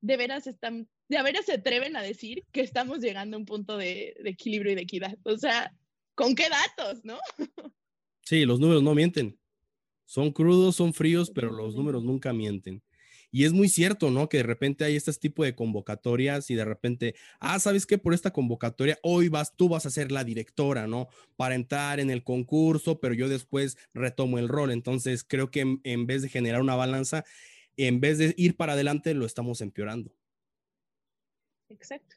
de veras están, de veras se atreven a decir que estamos llegando a un punto de, de equilibrio y de equidad. O sea, ¿Con qué datos, no? Sí, los números no mienten. Son crudos, son fríos, pero los números nunca mienten. Y es muy cierto, ¿no? Que de repente hay este tipo de convocatorias y de repente, ah, ¿sabes qué? Por esta convocatoria, hoy vas, tú vas a ser la directora, ¿no? Para entrar en el concurso, pero yo después retomo el rol. Entonces, creo que en, en vez de generar una balanza, en vez de ir para adelante, lo estamos empeorando. Exacto.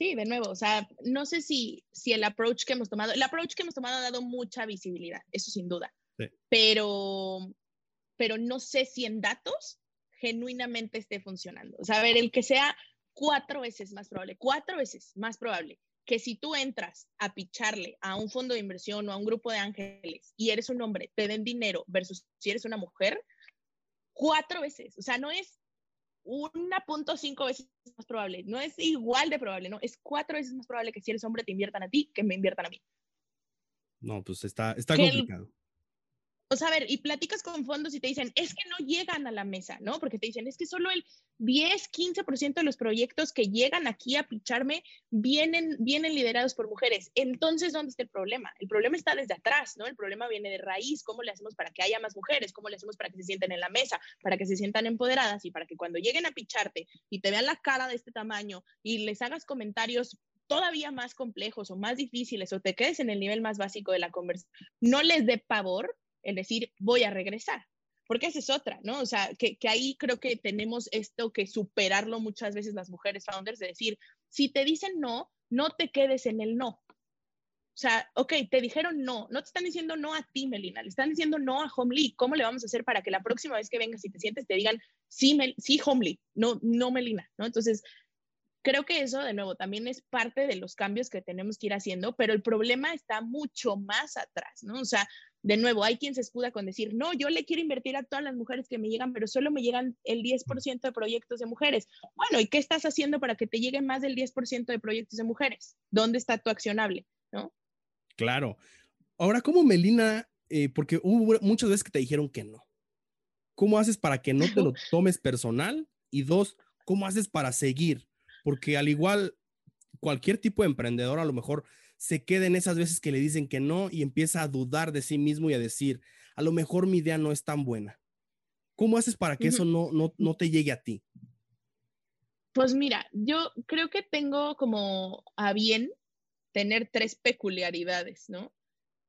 Sí, de nuevo, o sea, no sé si, si el approach que hemos tomado, el approach que hemos tomado ha dado mucha visibilidad, eso sin duda, pero, pero no sé si en datos genuinamente esté funcionando. O sea, a ver, el que sea cuatro veces más probable, cuatro veces más probable que si tú entras a picharle a un fondo de inversión o a un grupo de ángeles y eres un hombre, te den dinero versus si eres una mujer, cuatro veces. O sea, no es una punto cinco veces más probable. No es igual de probable, no, es cuatro veces más probable que si eres hombre te inviertan a ti que me inviertan a mí. No, pues está, está complicado. O sea, a ver, y platicas con fondos y te dicen, es que no llegan a la mesa, ¿no? Porque te dicen, es que solo el 10, 15% de los proyectos que llegan aquí a picharme vienen, vienen liderados por mujeres. Entonces, ¿dónde está el problema? El problema está desde atrás, ¿no? El problema viene de raíz. ¿Cómo le hacemos para que haya más mujeres? ¿Cómo le hacemos para que se sienten en la mesa? Para que se sientan empoderadas y para que cuando lleguen a picharte y te vean la cara de este tamaño y les hagas comentarios todavía más complejos o más difíciles o te quedes en el nivel más básico de la conversación, no les dé pavor el decir, voy a regresar. Porque esa es otra, ¿no? O sea, que, ahí creo que tenemos esto que superarlo muchas veces las mujeres founders, de decir, si te dicen no, no te quedes en el no. O sea, ok, te dijeron no, no te están diciendo no a ti, Melina, le están diciendo no a Homely. ¿Cómo le vamos a hacer para que la próxima vez que vengas y te sientes te digan sí, sí Homely, no, no Melina, ¿no? Entonces, creo que eso, de nuevo, también es parte de los cambios que tenemos que ir haciendo, pero el problema está mucho más atrás, ¿no? O sea, de nuevo, hay quien se escuda con decir, no, yo le quiero invertir a todas las mujeres que me llegan, pero solo me llegan el 10% de proyectos de mujeres. Bueno, ¿y qué estás haciendo para que te lleguen más del 10% de proyectos de mujeres? ¿Dónde está tu accionable? ¿No? Claro. Ahora, ¿cómo Melina? Eh, porque hubo muchas veces que te dijeron que no. ¿Cómo haces para que no te lo tomes personal? Y dos, ¿cómo haces para seguir? Porque al igual, cualquier tipo de emprendedor a lo mejor se queda en esas veces que le dicen que no y empieza a dudar de sí mismo y a decir, a lo mejor mi idea no es tan buena. ¿Cómo haces para que eso no, no, te llegue a ti? Pues mira, yo creo que tengo como a bien tener tres peculiaridades, ¿no?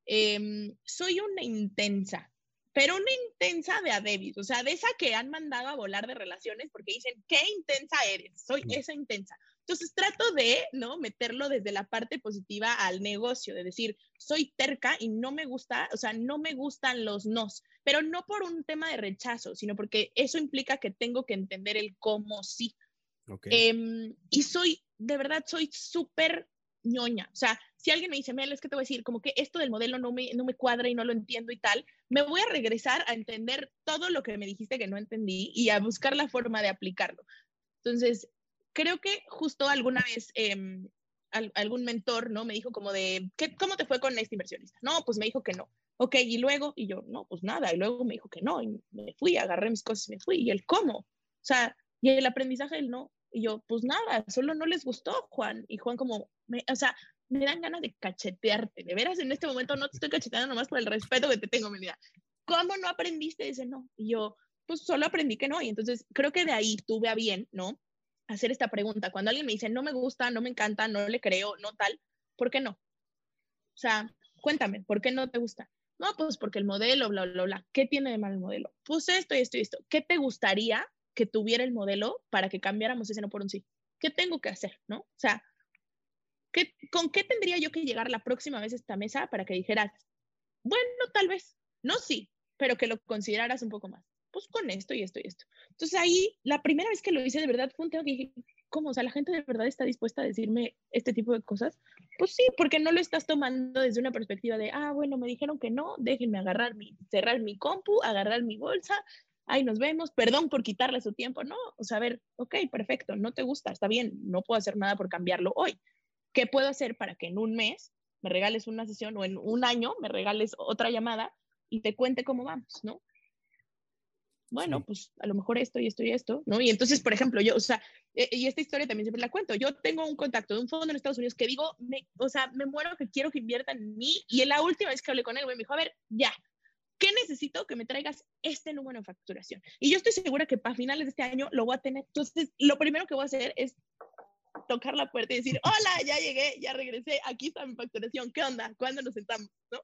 Em, soy una intensa, pero una intensa de adebis, o sea, de esa que han mandado a volar de relaciones porque dicen, qué intensa eres, soy esa intensa. Entonces trato de, ¿no? Meterlo desde la parte positiva al negocio, de decir, soy terca y no me gusta, o sea, no me gustan los nos, pero no por un tema de rechazo, sino porque eso implica que tengo que entender el cómo sí. Em, y soy, de verdad, soy súper ñoña. O sea, si alguien me dice, Mel, es que te voy a decir, como que esto del modelo no me, no me cuadra y no lo entiendo y tal, me voy a regresar a entender todo lo que me dijiste que no entendí y a buscar la forma de aplicarlo. Entonces, creo que justo alguna vez em, algún mentor, ¿no? Me dijo como de, ¿qué, ¿cómo te fue con este inversionista? No, pues me dijo que no. Ok, y luego, y yo, no, pues nada, y luego me dijo que no, y me fui, agarré mis cosas y me fui, y el cómo, o sea, y el aprendizaje del no, y yo, pues nada, solo no les gustó, Juan, y Juan como, me, o sea, me dan ganas de cachetearte, de veras, en este momento no te estoy cacheteando nomás por el respeto que te tengo, mi vida. ¿Cómo no aprendiste? Dice, no, y yo, pues solo aprendí que no, y entonces creo que de ahí tuve a bien, ¿no? Hacer esta pregunta. Cuando alguien me dice, no me gusta, no me encanta, no le creo, no tal, ¿por qué no? O sea, cuéntame, ¿por qué no te gusta? No, pues porque el modelo, bla, bla, bla. ¿Qué tiene de mal el modelo? Pues esto y esto y esto. ¿Qué te gustaría que tuviera el modelo para que cambiáramos ese no por un sí? ¿Qué tengo que hacer? ¿No? O sea, ¿qué, ¿con qué tendría yo que llegar la próxima vez a esta mesa para que dijeras, bueno, tal vez, no sí, pero que lo consideraras un poco más? Pues con esto y esto y esto. Entonces ahí, la primera vez que lo hice de verdad fue un tema que dije, ¿cómo? O sea, la gente de verdad está dispuesta a decirme este tipo de cosas. Pues sí, porque no lo estás tomando desde una perspectiva de, ah, bueno, me dijeron que no, déjenme agarrar mi, cerrar mi compu, agarrar mi bolsa, ahí nos vemos, perdón por quitarle su tiempo, no, o sea, a ver, ok, perfecto, no te gusta, está bien, no puedo hacer nada por cambiarlo hoy. ¿Qué puedo hacer para que en un mes me regales una sesión o en un año me regales otra llamada y te cuente cómo vamos, ¿no? Bueno, pues a lo mejor esto y esto y esto, ¿no? Y entonces, por ejemplo, yo, o sea, eh, y esta historia también siempre la cuento, yo tengo un contacto de un fondo en Estados Unidos que digo, me, o sea, me muero que quiero que inviertan en mí, y en la última vez que hablé con él, me dijo, a ver, ya, ¿qué necesito? Que me traigas este número de facturación. Y yo estoy segura que para finales de este año lo voy a tener. Entonces, lo primero que voy a hacer es tocar la puerta y decir, hola, ya llegué, ya regresé, aquí está mi facturación, ¿qué onda? ¿Cuándo nos sentamos? ¿No?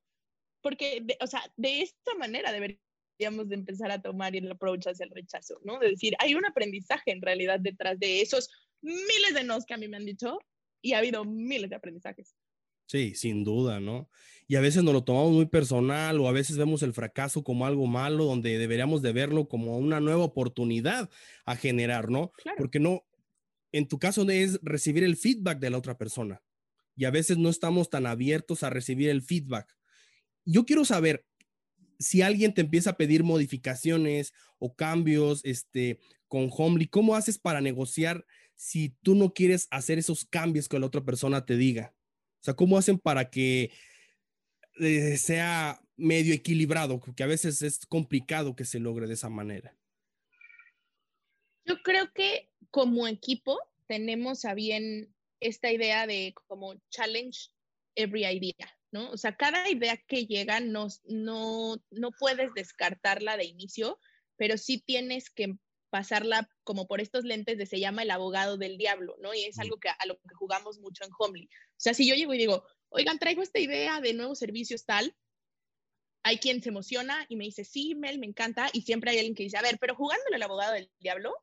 Porque, o sea, de esta manera debería de empezar a tomar el approach hacia el rechazo, ¿no? De decir, hay un aprendizaje en realidad detrás de esos miles de nos que a mí me han dicho y ha habido miles de aprendizajes. Sí, sin duda, ¿no? Y a veces nos lo tomamos muy personal o a veces vemos el fracaso como algo malo donde deberíamos de verlo como una nueva oportunidad a generar, ¿no? Porque no, en tu caso es recibir el feedback de la otra persona y a veces no estamos tan abiertos a recibir el feedback. Yo quiero saber, si alguien te empieza a pedir modificaciones o cambios este, con Homely, ¿cómo haces para negociar si tú no quieres hacer esos cambios que la otra persona te diga? O sea, ¿cómo hacen para que eh, sea medio equilibrado, que a veces es complicado que se logre de esa manera. Yo creo que como equipo tenemos a bien esta idea de como challenge every idea, ¿no? O sea, cada idea que llega no, no, no puedes descartarla de inicio, pero sí tienes que pasarla como por estos lentes de se llama el abogado del diablo, ¿no? Y es algo que a lo que jugamos mucho en Homely. O sea, si yo llego y digo, oigan, traigo esta idea de nuevos servicios tal, hay quien se emociona y me dice, sí, Mel, me encanta, y siempre hay alguien que dice, a ver, pero jugándole al abogado del diablo,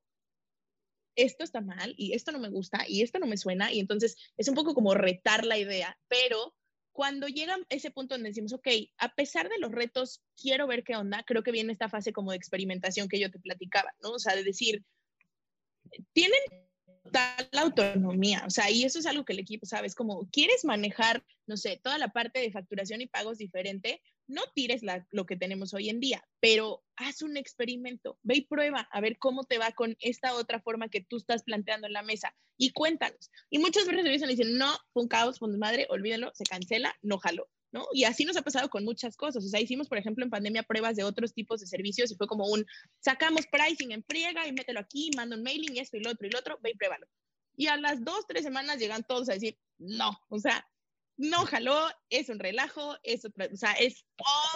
esto está mal y esto no me gusta y esto no me suena, y entonces es un poco como retar la idea, pero cuando llega ese punto donde decimos, ok, a pesar de los retos, quiero ver qué onda, creo que viene esta fase como de experimentación que yo te platicaba, ¿no? O sea, de decir, tienen tal autonomía, o sea, y eso es algo que el equipo sabe, es como, ¿quieres manejar, no sé, toda la parte de facturación y pagos diferente? No tires lo que tenemos hoy en día, pero haz un experimento, ve y prueba a ver cómo te va con esta otra forma que tú estás planteando en la mesa y cuéntanos. Y muchas veces me dicen, no, fue un caos, fue madre, olvídenlo, se cancela, no jalo. ¿No? Y así nos ha pasado con muchas cosas. O sea, hicimos, por ejemplo, en pandemia pruebas de otros tipos de servicios y fue como un, sacamos pricing en friega y mételo aquí, manda un mailing y esto y lo otro y lo otro, ve y pruébalo. Y a las dos, tres semanas llegan todos a decir, no, o sea, no jaló, es un relajo, es otra, o sea, es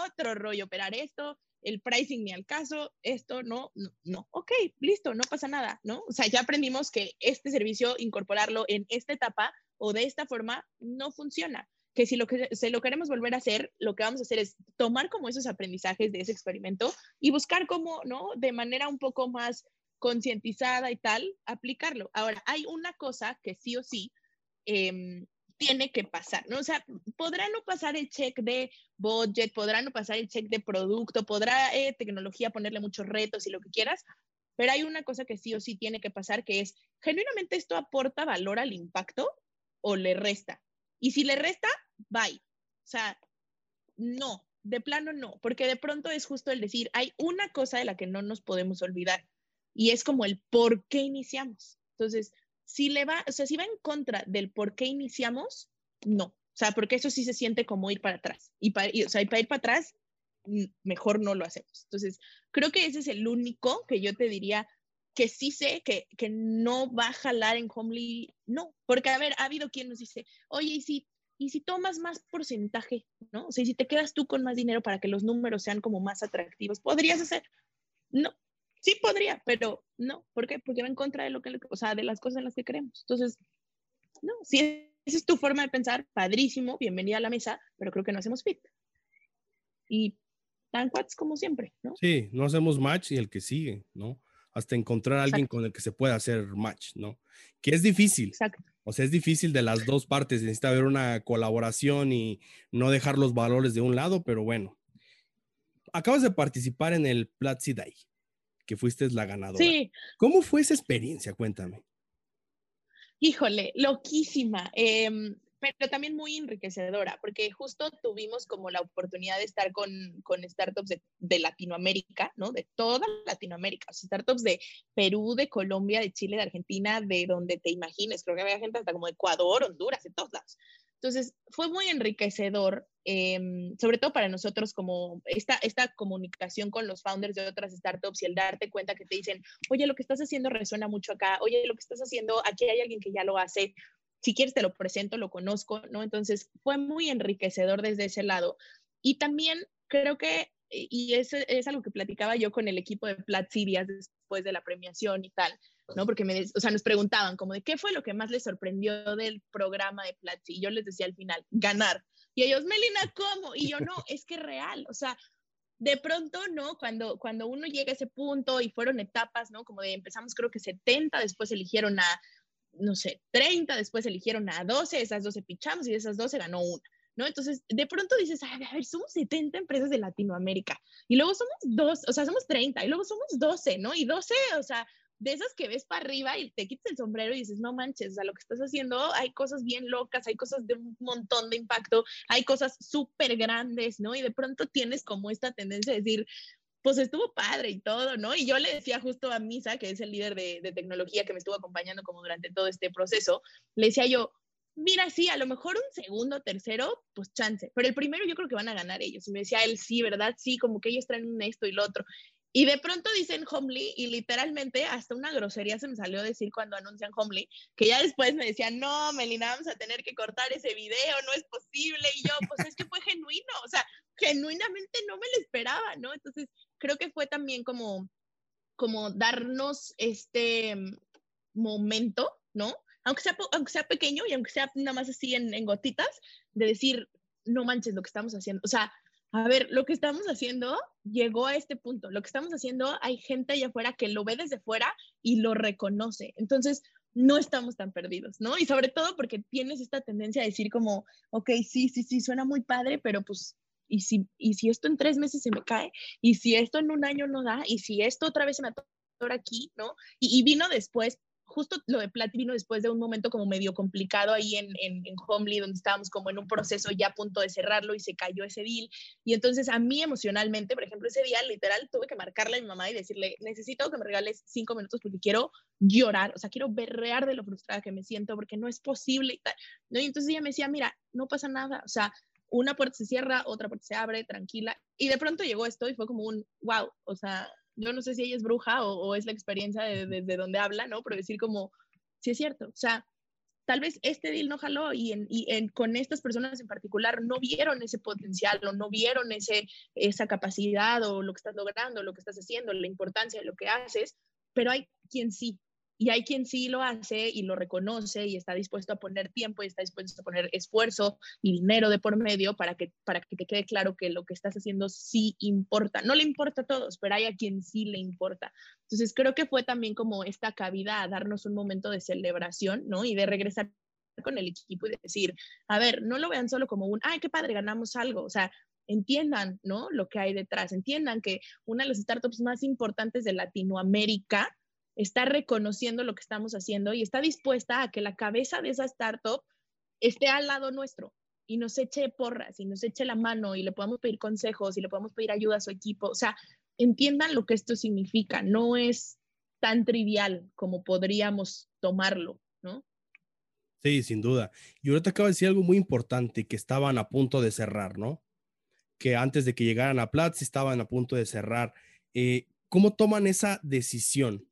otro rollo operar esto, el pricing ni al caso, esto no, no, no, ok, listo, no pasa nada, ¿no? O sea, ya aprendimos que este servicio, incorporarlo en esta etapa o de esta forma, no funciona. Que si lo que se lo queremos volver a hacer, lo que vamos a hacer es tomar como esos aprendizajes de ese experimento y buscar cómo, ¿no? De manera un poco más concientizada y tal, aplicarlo. Ahora, hay una cosa que sí o sí eh, tiene que pasar, ¿no? O sea, podrá no pasar el check de budget, podrá no pasar el check de producto, podrá eh, tecnología ponerle muchos retos y lo que quieras, pero hay una cosa que sí o sí tiene que pasar, que es, genuinamente esto aporta valor al impacto o le resta. Y si le resta, bye. O sea, no, de plano no, porque de pronto es justo el decir, hay una cosa de la que no nos podemos olvidar y es como el por qué iniciamos. Entonces, si le va, o sea, si va en contra del por qué iniciamos, no. O sea, porque eso sí se siente como ir para atrás. Y para, o sea, para ir para atrás, mejor no lo hacemos. Entonces, creo que ese es el único que yo te diría que sí sé que, que no va a jalar en Homely. No, porque a ver, ha habido quien nos dice, oye, y si, y si tomas más porcentaje, ¿no? O sea, si te quedas tú con más dinero para que los números sean como más atractivos, ¿podrías hacer? No, Sí podría, pero no. ¿Por qué? Porque va en contra de lo que, o sea, de las cosas en las que creemos. Entonces, no, si esa es tu forma de pensar, padrísimo, bienvenida a la mesa, pero creo que no hacemos fit. Y tan cuates como siempre, ¿no? Sí, no hacemos match y el que sigue, ¿no? Hasta encontrar a alguien con el que se pueda hacer match, ¿no? Que es difícil. Exacto. O sea, es difícil de las dos partes, necesita haber una colaboración y no dejar los valores de un lado, pero bueno. Acabas de participar en el Platzi Day que fuiste la ganadora. Sí. ¿Cómo fue esa experiencia? Cuéntame. Híjole, loquísima, em, pero también muy enriquecedora, porque justo tuvimos como la oportunidad de estar con, con startups de, Latinoamérica, ¿no? De toda Latinoamérica, startups de Perú, de Colombia, de Chile, de Argentina, de donde te imagines, creo que había gente hasta como de Ecuador, Honduras, de todos lados. Entonces, fue muy enriquecedor, em, sobre todo para nosotros como esta, esta comunicación con los founders de otras startups y el darte cuenta que te dicen, oye, lo que estás haciendo resuena mucho acá, oye, lo que estás haciendo, aquí hay alguien que ya lo hace, si quieres te lo presento, lo conozco, ¿no? Entonces, fue muy enriquecedor desde ese lado. Y también creo que, y es, es algo que platicaba yo con el equipo de Plat Sirias después de la premiación y tal, ¿no? Porque me, o sea, nos preguntaban como de qué fue lo que más les sorprendió del programa de Platzi. Y yo les decía al final, ganar. Y ellos, Melina, ¿cómo? Y yo, no, es que es real. O sea, de pronto, ¿no? Cuando, cuando uno llega a ese punto y fueron etapas, ¿no? Como de empezamos creo que 70, después eligieron a, no sé, 30, después eligieron a 12, esas 12 pichamos y de esas 12 ganó una. ¿No? Entonces, de pronto dices, a ver, somos 70 empresas de Latinoamérica y luego somos dos, o sea, somos 30 y luego somos 12, ¿no? Y 12, o sea, de esas que ves para arriba y te quitas el sombrero y dices, no manches, o sea, lo que estás haciendo, hay cosas bien locas, hay cosas de un montón de impacto, hay cosas súper grandes, ¿no? Y de pronto tienes como esta tendencia de decir, pues estuvo padre y todo, ¿no? Y yo le decía justo a Misa, que es el líder de, de tecnología que me estuvo acompañando como durante todo este proceso, le decía yo, mira, sí, a lo mejor un segundo, tercero, pues chance, pero el primero yo creo que van a ganar ellos. Y me decía él, sí, ¿verdad? Sí, como que ellos traen un esto y lo otro. Y de pronto dicen Homely y literalmente hasta una grosería se me salió decir cuando anuncian Homely, que ya después me decían, no, Melina, vamos a tener que cortar ese video, no es posible. Y yo, pues es que fue genuino, o sea, genuinamente no me lo esperaba, ¿no? Entonces, creo que fue también como, como darnos este momento, ¿no? Aunque sea, aunque sea pequeño y aunque sea nada más así en, en gotitas, de decir, no manches lo que estamos haciendo. O sea, a ver, lo que estamos haciendo llegó a este punto. Lo que estamos haciendo, hay gente allá afuera que lo ve desde fuera y lo reconoce. Entonces, no estamos tan perdidos, ¿no? Y sobre todo porque tienes esta tendencia a decir como, ok, sí, sí, sí, suena muy padre, pero pues, ¿y si, y si esto en tres meses se me cae? ¿Y si esto en un año no da? ¿Y si esto otra vez se me atora aquí, ¿no? Y, y vino después justo lo de Plat vino después de un momento como medio complicado ahí en, en, en, Homely, donde estábamos como en un proceso ya a punto de cerrarlo y se cayó ese deal. Y entonces a mí emocionalmente, por ejemplo, ese día literal tuve que marcarle a mi mamá y decirle, necesito que me regales cinco minutos porque quiero llorar, o sea, quiero berrear de lo frustrada que me siento porque no es posible y tal. ¿no? Y entonces ella me decía, mira, no pasa nada, o sea, una puerta se cierra, otra puerta se abre, tranquila. Y de pronto llegó esto y fue como un, wow, o sea, yo no sé si ella es bruja o, es la experiencia desde de, donde habla, ¿no? Pero decir como, sí es cierto, o sea, tal vez este deal no jaló y, en, y en, con estas personas en particular no vieron ese potencial o no vieron ese, esa capacidad o lo que estás logrando, lo que estás haciendo, la importancia de lo que haces, pero hay quien sí, y hay quien sí lo hace y lo reconoce y está dispuesto a poner tiempo y está dispuesto a poner esfuerzo y dinero de por medio para que, para que te quede claro que lo que estás haciendo sí importa. No le importa a todos, pero hay a quien sí le importa. Entonces creo que fue también como esta cabida a darnos un momento de celebración, ¿no? Y de regresar con el equipo y decir, a ver, no lo vean solo como un, ay, qué padre, ganamos algo. O sea, entiendan, ¿no? Lo que hay detrás, entiendan que una de las startups más importantes de Latinoamérica está reconociendo lo que estamos haciendo y está dispuesta a que la cabeza de esa startup esté al lado nuestro y nos eche porras y nos eche la mano y le podamos pedir consejos y le podamos pedir ayuda a su equipo. O sea, entiendan lo que esto significa. No es tan trivial como podríamos tomarlo, ¿no? Sí, sin duda. Y ahorita acaba de decir algo muy importante, que estaban a punto de cerrar, ¿no? Que antes de que llegaran a Platz estaban a punto de cerrar. Eh, ¿Cómo toman esa decisión?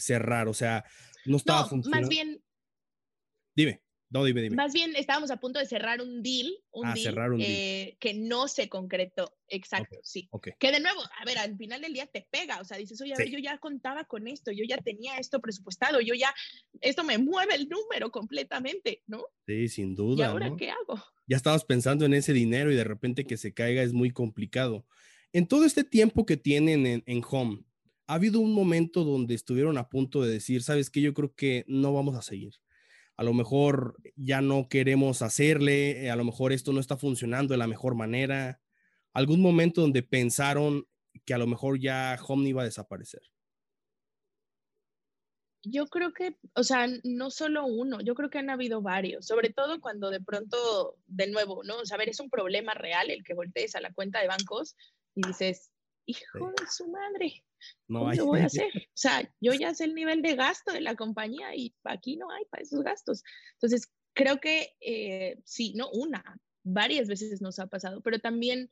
Cerrar, o sea, no estaba no, funcionando. Más bien. Dime. No, dime, dime. Más bien estábamos a punto de cerrar un deal, un ah, deal, cerrar un eh, deal. que no se concretó. Exacto, okay. sí. Okay. Que de nuevo, a ver, al final del día te pega, o sea, dices, oye, sí. yo ya contaba con esto, yo ya tenía esto presupuestado, yo ya, esto me mueve el número completamente, ¿no? Sí, sin duda. ¿Y ahora ¿no? qué hago? Ya estabas pensando en ese dinero y de repente que se caiga es muy complicado. En todo este tiempo que tienen en, en Home, ha habido un momento donde estuvieron a punto de decir, sabes que yo creo que no vamos a seguir. A lo mejor ya no queremos hacerle, eh, a lo mejor esto no está funcionando de la mejor manera. Algún momento donde pensaron que a lo mejor ya Home iba a desaparecer. Yo creo que, o sea, no solo uno, yo creo que han habido varios, sobre todo cuando de pronto, de nuevo, ¿no? O sea, a ver, es un problema real el que voltees a la cuenta de bancos y dices, hijo de su madre, no ¿cómo hay. lo voy a hacer? O sea, yo ya sé el nivel de gasto de la compañía y aquí no hay para esos gastos. Entonces, creo que eh, sí, no una, varias veces nos ha pasado, pero también,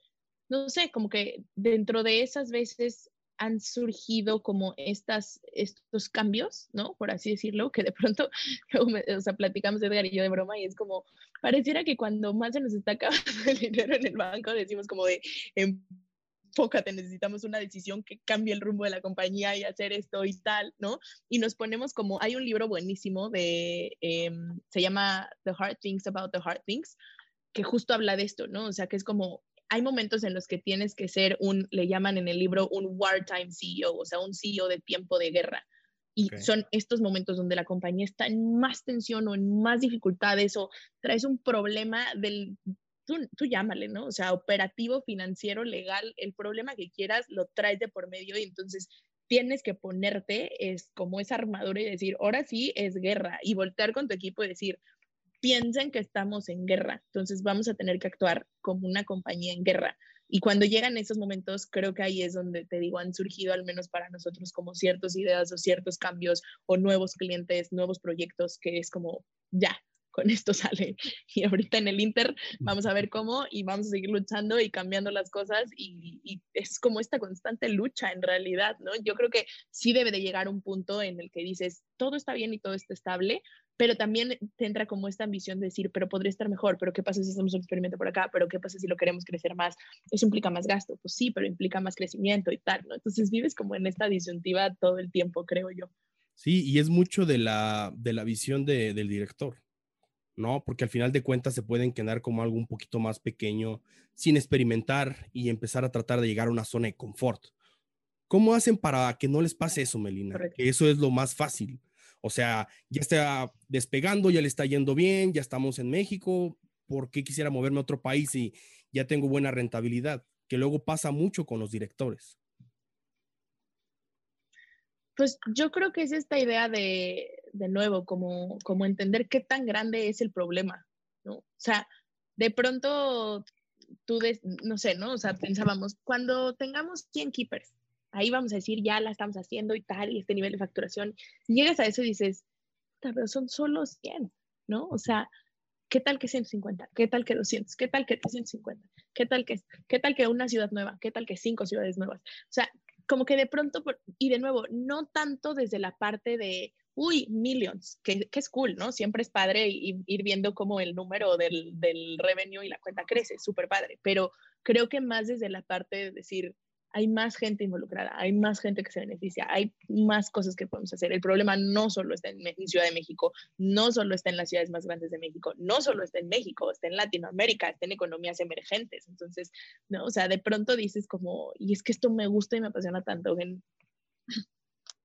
no sé, como que dentro de esas veces han surgido como estas, estos cambios, ¿no? Por así decirlo, que de pronto, o sea, platicamos Edgar y yo de broma y es como, pareciera que cuando más se nos está acabando el dinero en el banco, decimos como de, enfócate, necesitamos una decisión que cambie el rumbo de la compañía y hacer esto y tal, ¿no? Y nos ponemos como, hay un libro buenísimo de, eh, se llama The Hard Things About the Hard Things, que justo habla de esto, ¿no? O sea, que es como, hay momentos en los que tienes que ser un, le llaman en el libro, un wartime CEO, o sea, un CEO de tiempo de guerra. Y okay. son estos momentos donde la compañía está en más tensión o en más dificultades o traes un problema del, tú, llámale, ¿no? O sea, operativo, financiero, legal, el problema que quieras lo traes de por medio y entonces tienes que ponerte es como esa armadura y decir, ahora sí es guerra y voltear con tu equipo y decir, piensen que estamos en guerra, entonces vamos a tener que actuar como una compañía en guerra. Y cuando llegan esos momentos, creo que ahí es donde te digo, han surgido al menos para nosotros como ciertas ideas o ciertos cambios o nuevos clientes, nuevos proyectos, que es como, ya, con esto sale. Y ahorita en el Inter vamos a ver cómo y vamos a seguir luchando y cambiando las cosas y, es como esta constante lucha en realidad, ¿no? Yo creo que sí debe de llegar un punto en el que dices, todo está bien y todo está estable, pero también te entra como esta ambición de decir, pero podría estar mejor, pero ¿qué pasa si hacemos un experimento por acá? ¿Pero qué pasa si lo queremos crecer más? Eso implica más gasto, pues sí, pero implica más crecimiento y tal, ¿no? Entonces vives como en esta disyuntiva todo el tiempo, creo yo. Sí, y es mucho de la, de la visión de, del director, ¿no? Porque al final de cuentas se pueden quedar como algo un poquito más pequeño sin experimentar y empezar a tratar de llegar a una zona de confort. ¿Cómo hacen para que no les pase eso, Melina? Que eso es lo más fácil. O sea, ya está despegando, ya le está yendo bien, ya estamos en México. ¿Por qué quisiera moverme a otro país y ya tengo buena rentabilidad? Que luego pasa mucho con los directores. Pues yo creo que es esta idea de, de nuevo, como, como entender qué tan grande es el problema, ¿no? O sea, de pronto tú, no sé, ¿no? O sea, pensábamos, cuando tengamos 100 keepers, ahí vamos a decir, ya la estamos haciendo y tal, y este nivel de facturación, llegas a eso y dices, pero son solo 100, ¿no? O sea, ¿qué tal que 150? ¿Qué tal que 200? ¿Qué tal que 350? ¿Qué tal que, qué tal que una ciudad nueva? ¿Qué tal que cinco ciudades nuevas? O sea, como que de pronto, y de nuevo, no tanto desde la parte de, uy, millions, que, que es cool, ¿no? Siempre es padre ir viendo cómo el número del, del revenue y la cuenta crece, súper padre, pero creo que más desde la parte de decir, hay más gente involucrada, hay más gente que se beneficia, hay más cosas que podemos hacer. El problema no solo está en, Ciudad de México, no solo está en las ciudades más grandes de México, no solo está en México, está en Latinoamérica, está en economías emergentes. Entonces, no, o sea, de pronto dices como, y es que esto me gusta y me apasiona tanto,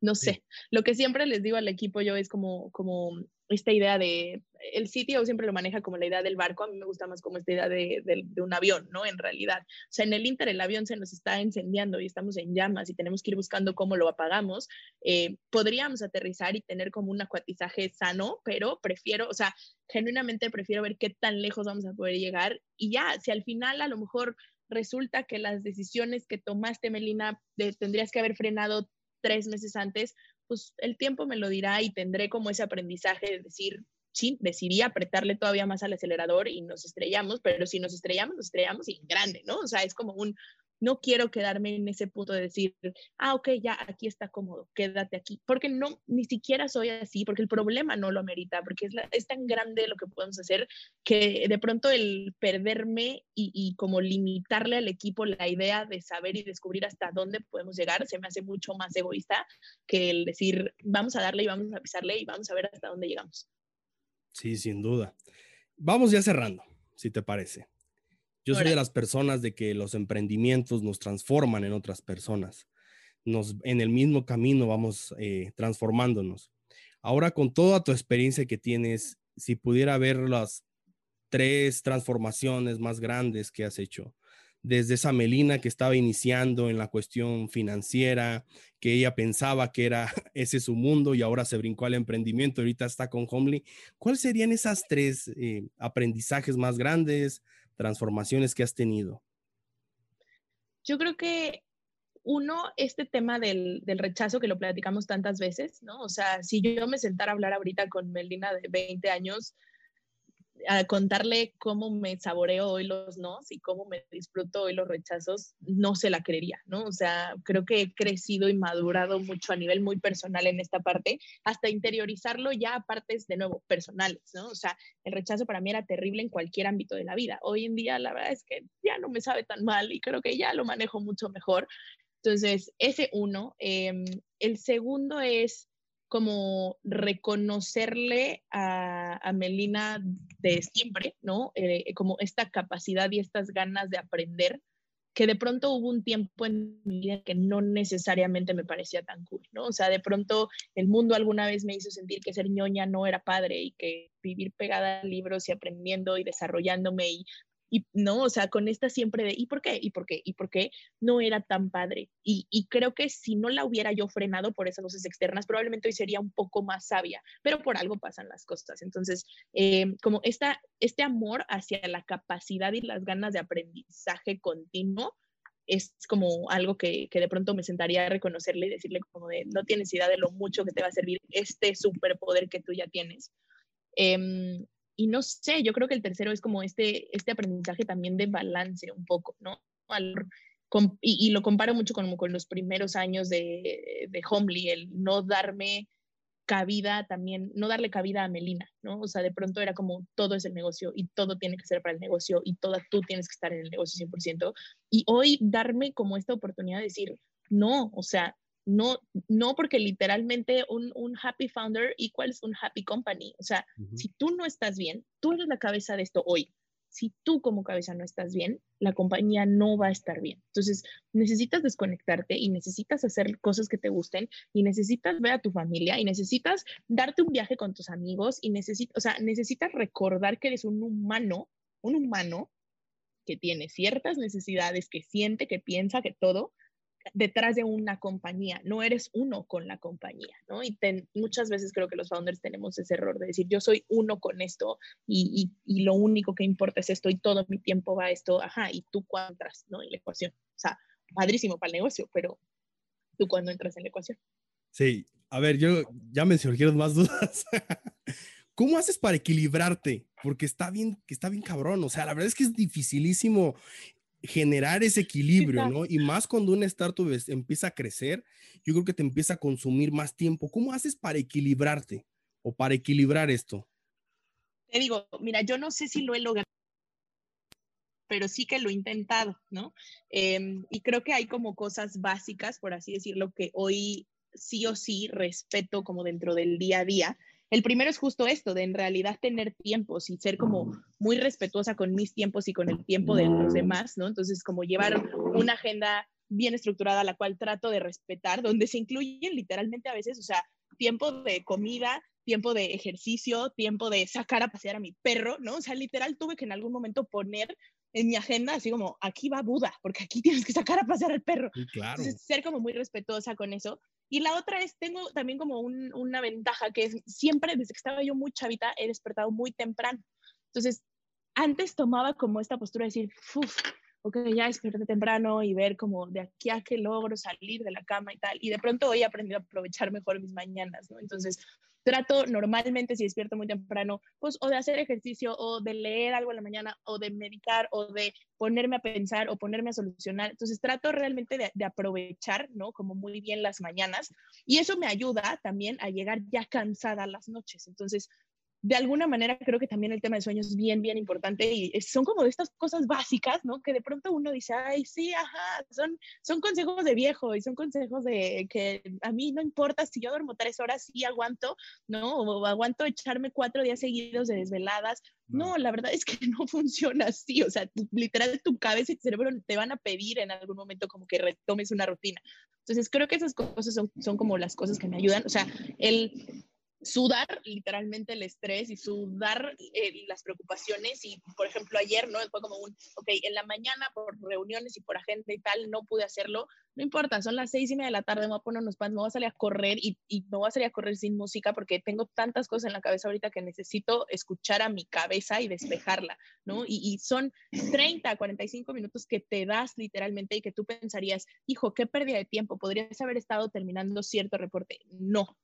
no sé, lo que siempre les digo al equipo yo es como, como esta idea de, el sitio siempre lo maneja como la idea del barco, a mí me gusta más como esta idea de, de, un avión, ¿no? En realidad, o sea, en el Inter el avión se nos está encendiendo y estamos en llamas y tenemos que ir buscando cómo lo apagamos, eh, podríamos aterrizar y tener como un acuatizaje sano, pero prefiero, o sea, genuinamente prefiero ver qué tan lejos vamos a poder llegar. Y ya, si al final a lo mejor resulta que las decisiones que tomaste, Melina, tendrías que haber frenado tres meses antes, pues el tiempo me lo dirá y tendré como ese aprendizaje de decir, sí, decidí apretarle todavía más al acelerador y nos estrellamos, pero si nos estrellamos, nos estrellamos y en grande, ¿no? O sea, es como un, no quiero quedarme en ese punto de decir, ah, ok, ya aquí está cómodo, quédate aquí, porque no, ni siquiera soy así, porque el problema no lo amerita, porque es, es tan grande lo que podemos hacer que de pronto el perderme y, y, como limitarle al equipo la idea de saber y descubrir hasta dónde podemos llegar se me hace mucho más egoísta que el decir, vamos a darle y vamos a pisarle y vamos a ver hasta dónde llegamos. Sí, sin duda. Vamos ya cerrando, si te parece. Yo soy de las personas de que los emprendimientos nos transforman en otras personas. Nos, en el mismo camino vamos eh, transformándonos. Ahora, con toda tu experiencia que tienes, si pudiera ver las tres transformaciones más grandes que has hecho, desde esa Melina que estaba iniciando en la cuestión financiera, que ella pensaba que era ese su mundo y ahora se brincó al emprendimiento, ahorita está con Homely. ¿Cuáles serían esas tres eh, aprendizajes más grandes, transformaciones que has tenido? Yo creo que uno, este tema del, del, rechazo que lo platicamos tantas veces, ¿no? O sea, si yo me sentara a hablar ahorita con Melina de 20 años, a contarle cómo me saboreo hoy los no y cómo me disfruto hoy los rechazos, no se la creería, ¿no? O sea, creo que he crecido y madurado mucho a nivel muy personal en esta parte, hasta interiorizarlo ya a partes, de nuevo, personales, ¿no? O sea, el rechazo para mí era terrible en cualquier ámbito de la vida. Hoy en día, la verdad es que ya no me sabe tan mal y creo que ya lo manejo mucho mejor. Entonces, ese uno. Em, el segundo es como reconocerle a, a Melina de siempre, ¿no? Eh, como esta capacidad y estas ganas de aprender, que de pronto hubo un tiempo en mi vida que no necesariamente me parecía tan cool, ¿no? O sea, de pronto el mundo alguna vez me hizo sentir que ser ñoña no era padre y que vivir pegada a libros y aprendiendo y desarrollándome y y no, o sea, con esta siempre de, ¿y por qué? ¿Y por qué? ¿Y por qué? No era tan padre. Y, y, creo que si no la hubiera yo frenado por esas voces externas, probablemente hoy sería un poco más sabia, pero por algo pasan las cosas. Entonces, eh, como esta, este amor hacia la capacidad y las ganas de aprendizaje continuo, es como algo que, que, de pronto me sentaría a reconocerle y decirle como de, no tienes idea de lo mucho que te va a servir este superpoder que tú ya tienes. Eh, y no sé, yo creo que el tercero es como este, este aprendizaje también de balance un poco, ¿no? y, lo comparo mucho con, con los primeros años de, de Homely, el no darme cabida también, no darle cabida a Melina, ¿no? O sea, de pronto era como todo es el negocio y todo tiene que ser para el negocio y toda tú tienes que estar en el negocio 100%. Y hoy darme como esta oportunidad de decir, no, o sea, no, no porque literalmente un, un happy founder equals un happy company. O sea, si tú no estás bien, tú eres la cabeza de esto hoy. Si tú como cabeza no estás bien, la compañía no va a estar bien. Entonces, necesitas desconectarte y necesitas hacer cosas que te gusten y necesitas ver a tu familia y necesitas darte un viaje con tus amigos y necesitas, o sea, necesitas recordar que eres un humano, un humano que tiene ciertas necesidades, que siente, que piensa, que todo, detrás de una compañía, no eres uno con la compañía, ¿no? Y muchas veces creo que los founders tenemos ese error de decir, yo soy uno con esto y, y, lo único que importa es esto y todo mi tiempo va a esto, ajá, y tú cuando entras, ¿no? En la ecuación. O sea, padrísimo para el negocio, pero tú cuando entras en la ecuación. Sí, a ver, yo ya me surgieron más dudas. ¿Cómo haces para equilibrarte? Porque está bien, que está bien cabrón. O sea, la verdad es que es dificilísimo generar ese equilibrio, ¿no? Y más cuando una startup empieza a crecer, yo creo que te empieza a consumir más tiempo. ¿Cómo haces para equilibrarte o para equilibrar esto? Te digo, mira, yo no sé si lo he logrado, pero sí que lo he intentado, ¿no? Em, y creo que hay como cosas básicas, por así decirlo, que hoy sí o sí respeto como dentro del día a día el primero es justo esto, de en realidad tener tiempos y ser como muy respetuosa con mis tiempos y con el tiempo de los demás, ¿no? Entonces, como llevar una agenda bien estructurada, la cual trato de respetar, donde se incluyen literalmente a veces, o sea, tiempo de comida, tiempo de ejercicio, tiempo de sacar a pasear a mi perro, ¿no? O sea, literal tuve que en algún momento poner en mi agenda así como, aquí va Buda, porque aquí tienes que sacar a pasear al perro. claro. ser como muy respetuosa con eso. Y la otra es, tengo también como una ventaja que es, siempre desde que estaba yo muy chavita, he despertado muy temprano. Entonces, antes tomaba como esta postura de decir, uff, ok, ya desperté temprano y ver como de aquí a qué logro salir de la cama y tal. Y de pronto hoy he aprendido a aprovechar mejor mis mañanas, ¿no? Entonces, trato normalmente si despierto muy temprano, pues o de hacer ejercicio o de leer algo en la mañana o de meditar o de ponerme a pensar o ponerme a solucionar. Entonces, trato realmente de, aprovechar, ¿no? Como muy bien las mañanas. Y eso me ayuda también a llegar ya cansada las noches. Entonces, de alguna manera creo que también el tema de sueños es bien, bien importante y son como de estas cosas básicas, ¿no? Que de pronto uno dice, ay, sí, ajá, son, son consejos de viejo y son consejos de que a mí no importa si yo duermo tres horas, sí aguanto, ¿no? O aguanto echarme cuatro días seguidos de desveladas. No, la verdad es que no funciona así, o sea, literal tu cabeza y tu cerebro te van a pedir en algún momento como que retomes una rutina. Entonces creo que esas cosas son, son como las cosas que me ayudan, o sea, el sudar literalmente el estrés y sudar eh, las preocupaciones. Y por ejemplo ayer no fue como un ok en la mañana por reuniones y por agenda y tal no pude hacerlo. No importa son las seis y media de la tarde me voy a poner unos pants me voy a salir a correr y, y me voy a salir a correr sin música porque tengo tantas cosas en la cabeza ahorita que necesito escuchar a mi cabeza y despejarla no y, y son 30 45 minutos que te das literalmente y que tú pensarías hijo qué pérdida de tiempo podrías haber estado terminando cierto reporte no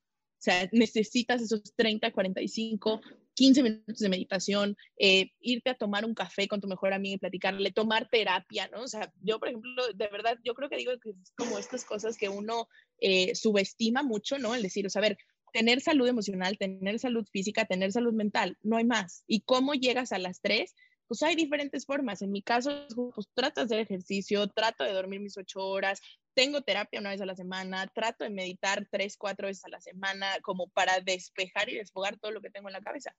sea, necesitas esos 30, 45, 15 minutos de meditación, eh, irte a tomar un café con tu mejor amiga y platicarle, tomar terapia, ¿no? O sea, yo, por ejemplo, de verdad, yo creo que digo que es como estas cosas que uno eh, subestima mucho, ¿no? El decir, o sea, ver, tener salud emocional, tener salud física, tener salud mental, no hay más. ¿Y cómo llegas a las tres? Pues hay diferentes formas. En mi caso, pues trato de hacer ejercicio, trato de dormir mis ocho horas, tengo terapia una vez a la semana, trato de meditar tres, cuatro veces a la semana, como para despejar y desfogar todo lo que tengo en la cabeza.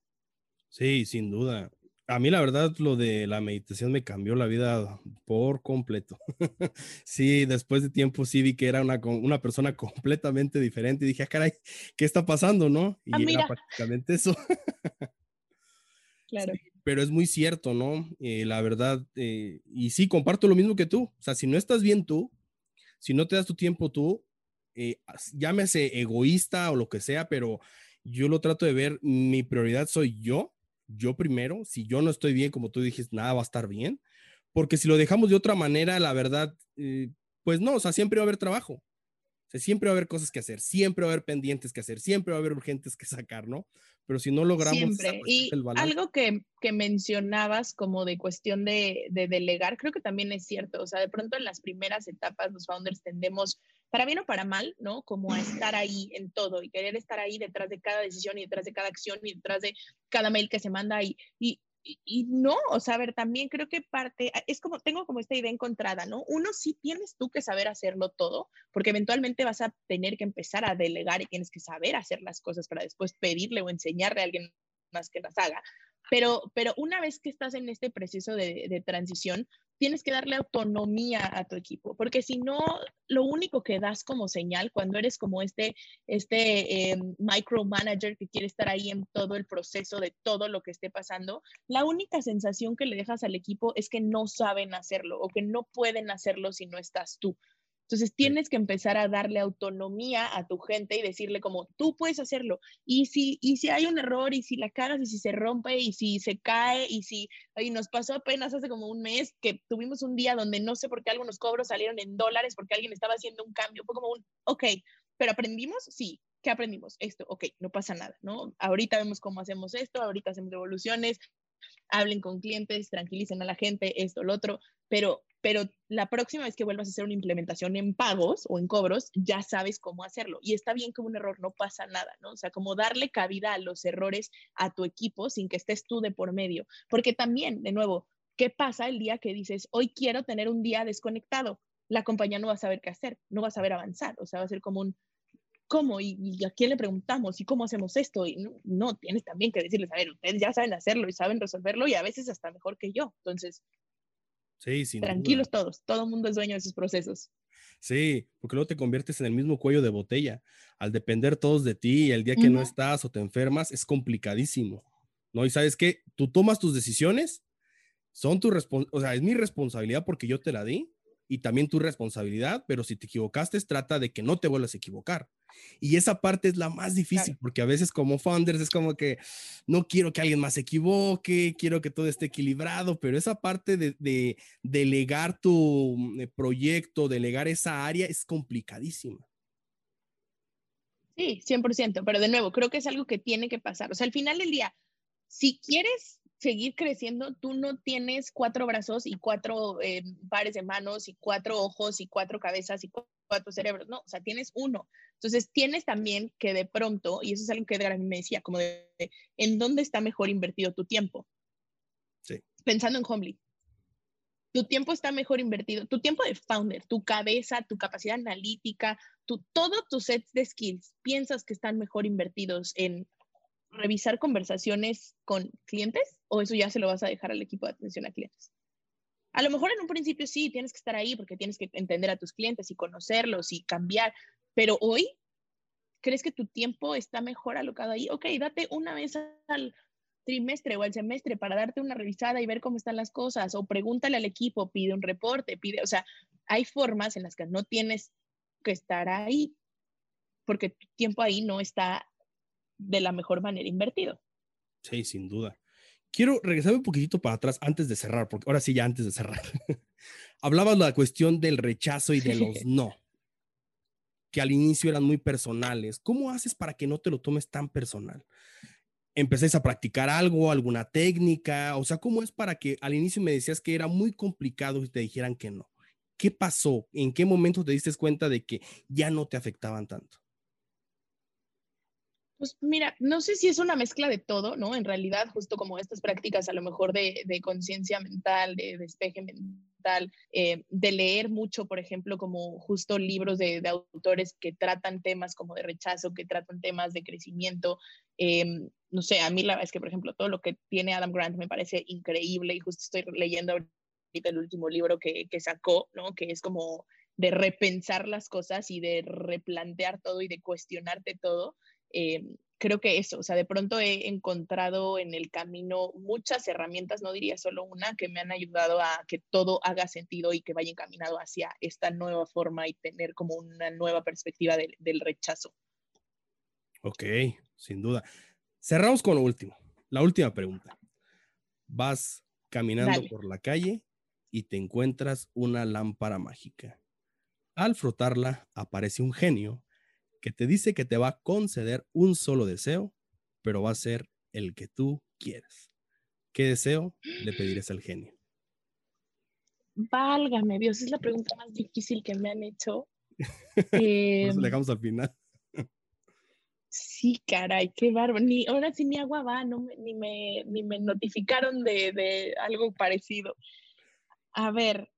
Sí, sin duda. A mí la verdad lo de la meditación me cambió la vida por completo. sí, después de tiempo sí vi que era una, una persona completamente diferente y dije, ah, caray, ¿qué está pasando, no? Y ah, era prácticamente eso. claro. Pero es muy cierto, ¿no? Eh, la verdad, eh, y sí, comparto lo mismo que tú. O sea, si no estás bien tú, si no te das tu tiempo tú, eh, llámese egoísta o lo que sea, pero yo lo trato de ver, mi prioridad soy yo, yo primero, si yo no estoy bien, como tú dijiste, nada va a estar bien, porque si lo dejamos de otra manera, la verdad, eh, pues no, o sea, siempre va a haber trabajo. siempre va a haber cosas que hacer, siempre va a haber pendientes que hacer, siempre va a haber urgentes que sacar, ¿no? Pero si no logramos... Siempre. Y algo que, que, mencionabas como de cuestión de, de, delegar, creo que también es cierto. O sea, de pronto en las primeras etapas los founders tendemos, para bien o para mal, ¿no? Como a estar ahí en todo y querer estar ahí detrás de cada decisión y detrás de cada acción y detrás de cada mail que se manda y, y, y, no, o sea, ver, también creo que parte, es como, tengo como esta idea encontrada, ¿no? Uno sí tienes tú que saber hacerlo todo, porque eventualmente vas a tener que empezar a delegar y tienes que saber hacer las cosas para después pedirle o enseñarle a alguien más que las haga. Pero, pero una vez que estás en este proceso de, de transición, tienes que darle autonomía a tu equipo, porque si no, lo único que das como señal cuando eres como este, este eh, micromanager que quiere estar ahí en todo el proceso de todo lo que esté pasando, la única sensación que le dejas al equipo es que no saben hacerlo o que no pueden hacerlo si no estás tú. Entonces tienes que empezar a darle autonomía a tu gente y decirle como tú puedes hacerlo. Y si, y si hay un error y si la cagas y si se rompe y si se cae y si y nos pasó apenas hace como un mes que tuvimos un día donde no sé por qué algunos cobros salieron en dólares porque alguien estaba haciendo un cambio. Fue como un, ok, pero aprendimos, sí. ¿Qué aprendimos? Esto, ok, no pasa nada, ¿no? Ahorita vemos cómo hacemos esto, ahorita hacemos evoluciones, hablen con clientes, tranquilicen a la gente, esto, lo otro, pero pero la próxima vez que vuelvas a hacer una implementación en pagos o en cobros, ya sabes cómo hacerlo. Y está bien que un error no pasa nada, ¿no? O sea, como darle cabida a los errores a tu equipo sin que estés tú de por medio. Porque también, de nuevo, ¿qué pasa el día que dices, hoy quiero tener un día desconectado? La compañía no va a saber qué hacer, no va a saber avanzar. O sea, va a ser como un, ¿cómo? ¿Y, a quién le preguntamos? ¿Y cómo hacemos esto? Y no, no, tienes también que decirles, a ver, ustedes ya saben hacerlo y saben resolverlo y a veces hasta mejor que yo. Entonces, Tranquilos todos, todo el mundo es dueño de sus procesos. Sí, porque luego te conviertes en el mismo cuello de botella. Al depender todos de ti, el día que no estás o te enfermas, es complicadísimo. ¿No? Y sabes qué, tú tomas tus decisiones, son tu o sea, es mi responsabilidad porque yo te la di y también tu responsabilidad, pero si te equivocaste, trata de que no te vuelvas a equivocar. Y esa parte es la más difícil, porque a veces como founders es como que no quiero que alguien más se equivoque, quiero que todo esté equilibrado, pero esa parte de, delegar tu mm, eh, proyecto, delegar esa área es complicadísima. Sí, 100%, pero de nuevo, creo que es algo que tiene que pasar. O sea, al final del día, si quieres seguir creciendo, tú no tienes cuatro brazos y cuatro eh, pares de manos y cuatro ojos y cuatro cabezas y cuatro cerebros, no, o sea, tienes uno. Entonces, tienes también que de pronto, y eso es algo que Edgar me decía, como de, ¿en dónde está mejor invertido tu tiempo? Sí. Pensando en Homely. Tu tiempo está mejor invertido, tu tiempo de founder, tu cabeza, tu capacidad analítica, tu, todos tus sets de skills, ¿piensas que están mejor invertidos en revisar conversaciones con clientes o eso ya se lo vas a dejar al equipo de atención a clientes? A lo mejor en un principio sí, tienes que estar ahí porque tienes que entender a tus clientes y conocerlos y cambiar, pero hoy, ¿crees que tu tiempo está mejor alocado ahí? Ok, date una vez al trimestre o al semestre para darte una revisada y ver cómo están las cosas, o pregúntale al equipo, pide un reporte, pide, o sea, hay formas en las que no tienes que estar ahí, porque tu tiempo ahí no está de la mejor manera invertido. Sí, sin duda. Quiero regresar un poquitito para atrás antes de cerrar, porque ahora sí, ya antes de cerrar. Hablabas de la cuestión del rechazo y de los no que al inicio eran muy personales. ¿Cómo haces para que no te lo tomes tan personal? ¿Empecéis a practicar algo, alguna técnica? O sea, ¿cómo es para que al inicio me decías que era muy complicado y te dijeran que no? ¿Qué pasó? ¿En qué momento te diste cuenta de que ya no te afectaban tanto? Pues mira, no sé si es una mezcla de todo, ¿no? En realidad, justo como estas prácticas a lo mejor de, conciencia mental, de despeje mental, eh, de leer mucho, por ejemplo, como justo libros de, de, autores que tratan temas como de rechazo, que tratan temas de crecimiento. Em, no sé, a mí la verdad es que, por ejemplo, todo lo que tiene Adam Grant me parece increíble y justo estoy leyendo ahorita el último libro que, que sacó, ¿no? Que es como de repensar las cosas y de replantear todo y de cuestionarte todo. Eh, creo que eso, o sea, de pronto he encontrado en el camino muchas herramientas, no diría solo una, que me han ayudado a que todo haga sentido y que vaya encaminado hacia esta nueva forma y tener como una nueva perspectiva del rechazo. Ok, sin duda. Cerramos con lo último, la última pregunta. Vas caminando por la calle y te encuentras una lámpara mágica. Al frotarla aparece un genio que te dice que te va a conceder un solo deseo, pero va a ser el que tú quieres. ¿Qué deseo le pedirías al genio? Válgame Dios, es la pregunta más difícil que me han hecho. eh, dejamos al final. Sí, caray, qué bárbaro. Ni, ahora sí ni agua va, no ni, me, ni me notificaron de, de algo parecido. A ver,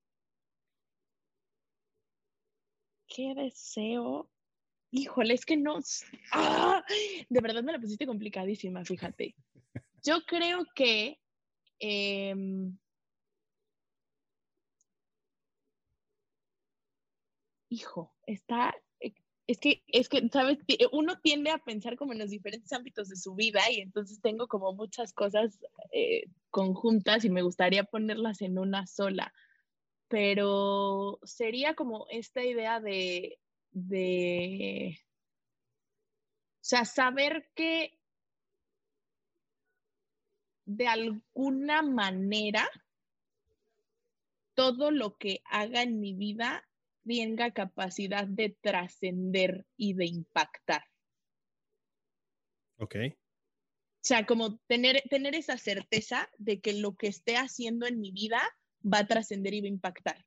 ¿qué deseo? Híjole, es que no. ¡Ah! De verdad me la pusiste complicadísima, fíjate. Yo creo que. Em, hijo, está. Eh, es que, es que, ¿sabes? Uno tiende a pensar como en los diferentes ámbitos de su vida y entonces tengo como muchas cosas eh, conjuntas y me gustaría ponerlas en una sola. Pero sería como esta idea de, de, o sea, saber que de alguna manera todo lo que haga en mi vida tenga capacidad de trascender y de impactar. Ok. O sea, como tener, tener esa certeza de que lo que esté haciendo en mi vida va a trascender y va a impactar.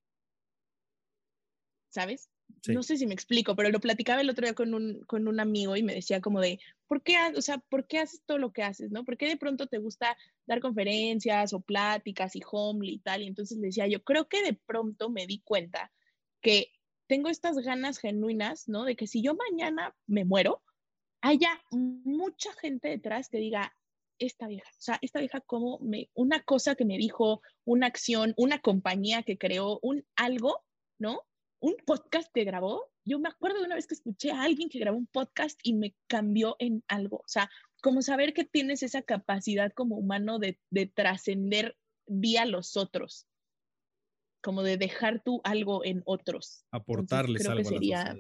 ¿Sabes? No sé si me explico, pero lo platicaba el otro día con un, con un amigo y me decía como de, ¿por qué, o sea, ¿por qué haces todo lo que haces, no? ¿Por qué de pronto te gusta dar conferencias o pláticas y homely y tal? Y entonces le decía yo, creo que de pronto me di cuenta que tengo estas ganas genuinas, ¿no? De que si yo mañana me muero, haya mucha gente detrás que diga, esta vieja, o sea, esta vieja como me, una cosa que me dijo, una acción, una compañía que creó, un algo, ¿no? Un podcast que grabó, yo me acuerdo de una vez que escuché a alguien que grabó un podcast y me cambió en algo. O sea, como saber que tienes esa capacidad como humano de, trascender vía los otros, como de dejar tú algo en otros. Aportarles algo sería...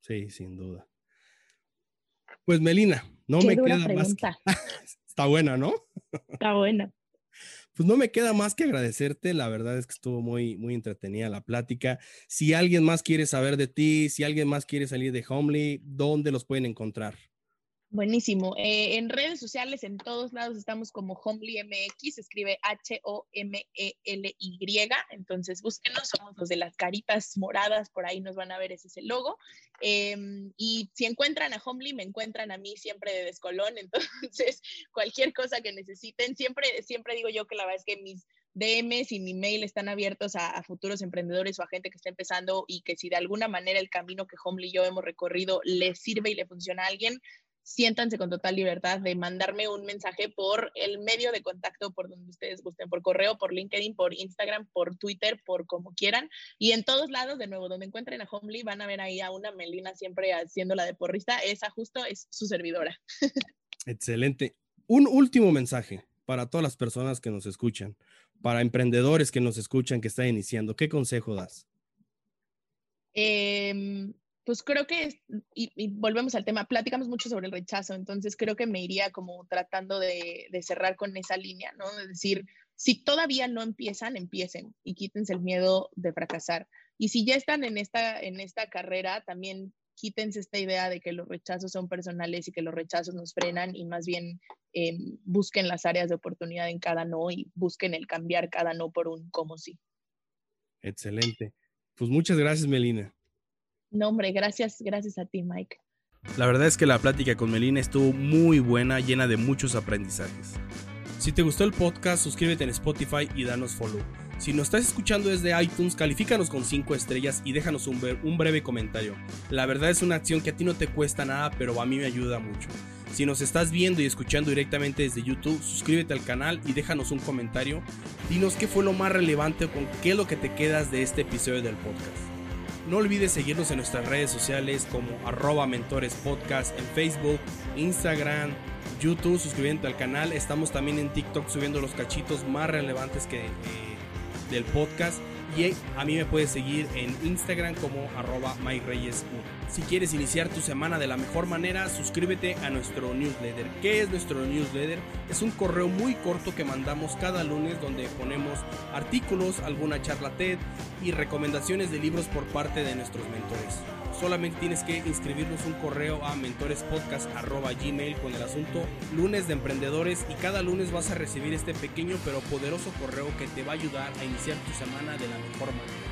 Sí, sin duda. Pues Melina, no me queda más. Está buena, ¿no? Está buena pues no me queda más que agradecerte. La verdad es que estuvo muy, muy entretenida la plática. Si alguien más quiere saber de ti, si alguien más quiere salir de Homely, ¿dónde los pueden encontrar? Buenísimo. Eh, en redes sociales, en todos lados estamos como Homely MX, escribe H-O-M-E-L-Y. Entonces búsquenos, somos los de las caritas moradas, por ahí nos van a ver, ese es el logo. Em, y si encuentran a Homely, me encuentran a mí siempre de descolón. Entonces, cualquier cosa que necesiten, siempre, siempre digo yo que la verdad es que mis DMs y mi mail están abiertos a, a, futuros emprendedores o a gente que está empezando y que si de alguna manera el camino que Homely y yo hemos recorrido les sirve y le funciona a alguien, siéntanse con total libertad de mandarme un mensaje por el medio de contacto por donde ustedes gusten, por correo, por LinkedIn, por Instagram, por Twitter, por como quieran. Y en todos lados, de nuevo, donde encuentren a Homely, van a ver ahí a una Melina siempre haciendo la de porrista. Esa justo es su servidora. Excelente. Un último mensaje para todas las personas que nos escuchan, para emprendedores que nos escuchan, que están iniciando. ¿Qué consejo das? Eh, pues creo que, y, volvemos al tema, platicamos mucho sobre el rechazo, entonces creo que me iría como tratando de, cerrar con esa línea, ¿no? Es decir, si todavía no empiezan, empiecen y quítense el miedo de fracasar. Y si ya están en esta, en esta carrera, también quítense esta idea de que los rechazos son personales y que los rechazos nos frenan y más bien em, busquen las áreas de oportunidad en cada no y busquen el cambiar cada no por un como sí. Excelente. Pues muchas gracias, Melina. No, hombre, gracias, gracias a ti, Mike. La verdad es que la plática con Melina estuvo muy buena, llena de muchos aprendizajes. Si te gustó el podcast, suscríbete en Spotify y danos follow. Si nos estás escuchando desde iTunes, califícanos con 5 estrellas y déjanos un, un, breve comentario. La verdad es una acción que a ti no te cuesta nada, pero a mí me ayuda mucho. Si nos estás viendo y escuchando directamente desde YouTube, suscríbete al canal y déjanos un comentario. Dinos qué fue lo más relevante o con qué es lo que te quedas de este episodio del podcast. No olvides seguirnos en nuestras redes sociales como arroba mentores podcast en Facebook, Instagram, YouTube, suscribiendo al canal. Estamos también en TikTok subiendo los cachitos más relevantes que, eh, del podcast. Y a mí me puedes seguir en Instagram como arroba Si quieres iniciar tu semana de la mejor manera, suscríbete a nuestro newsletter. ¿Qué es nuestro newsletter? Es un correo muy corto que mandamos cada lunes donde ponemos artículos, alguna charla TED y recomendaciones de libros por parte de nuestros mentores. Solamente tienes que inscribirnos un correo a mentorespodcast.gmail con el asunto lunes de emprendedores y cada lunes vas a recibir este pequeño pero poderoso correo que te va a ayudar a iniciar tu semana de la mejor manera.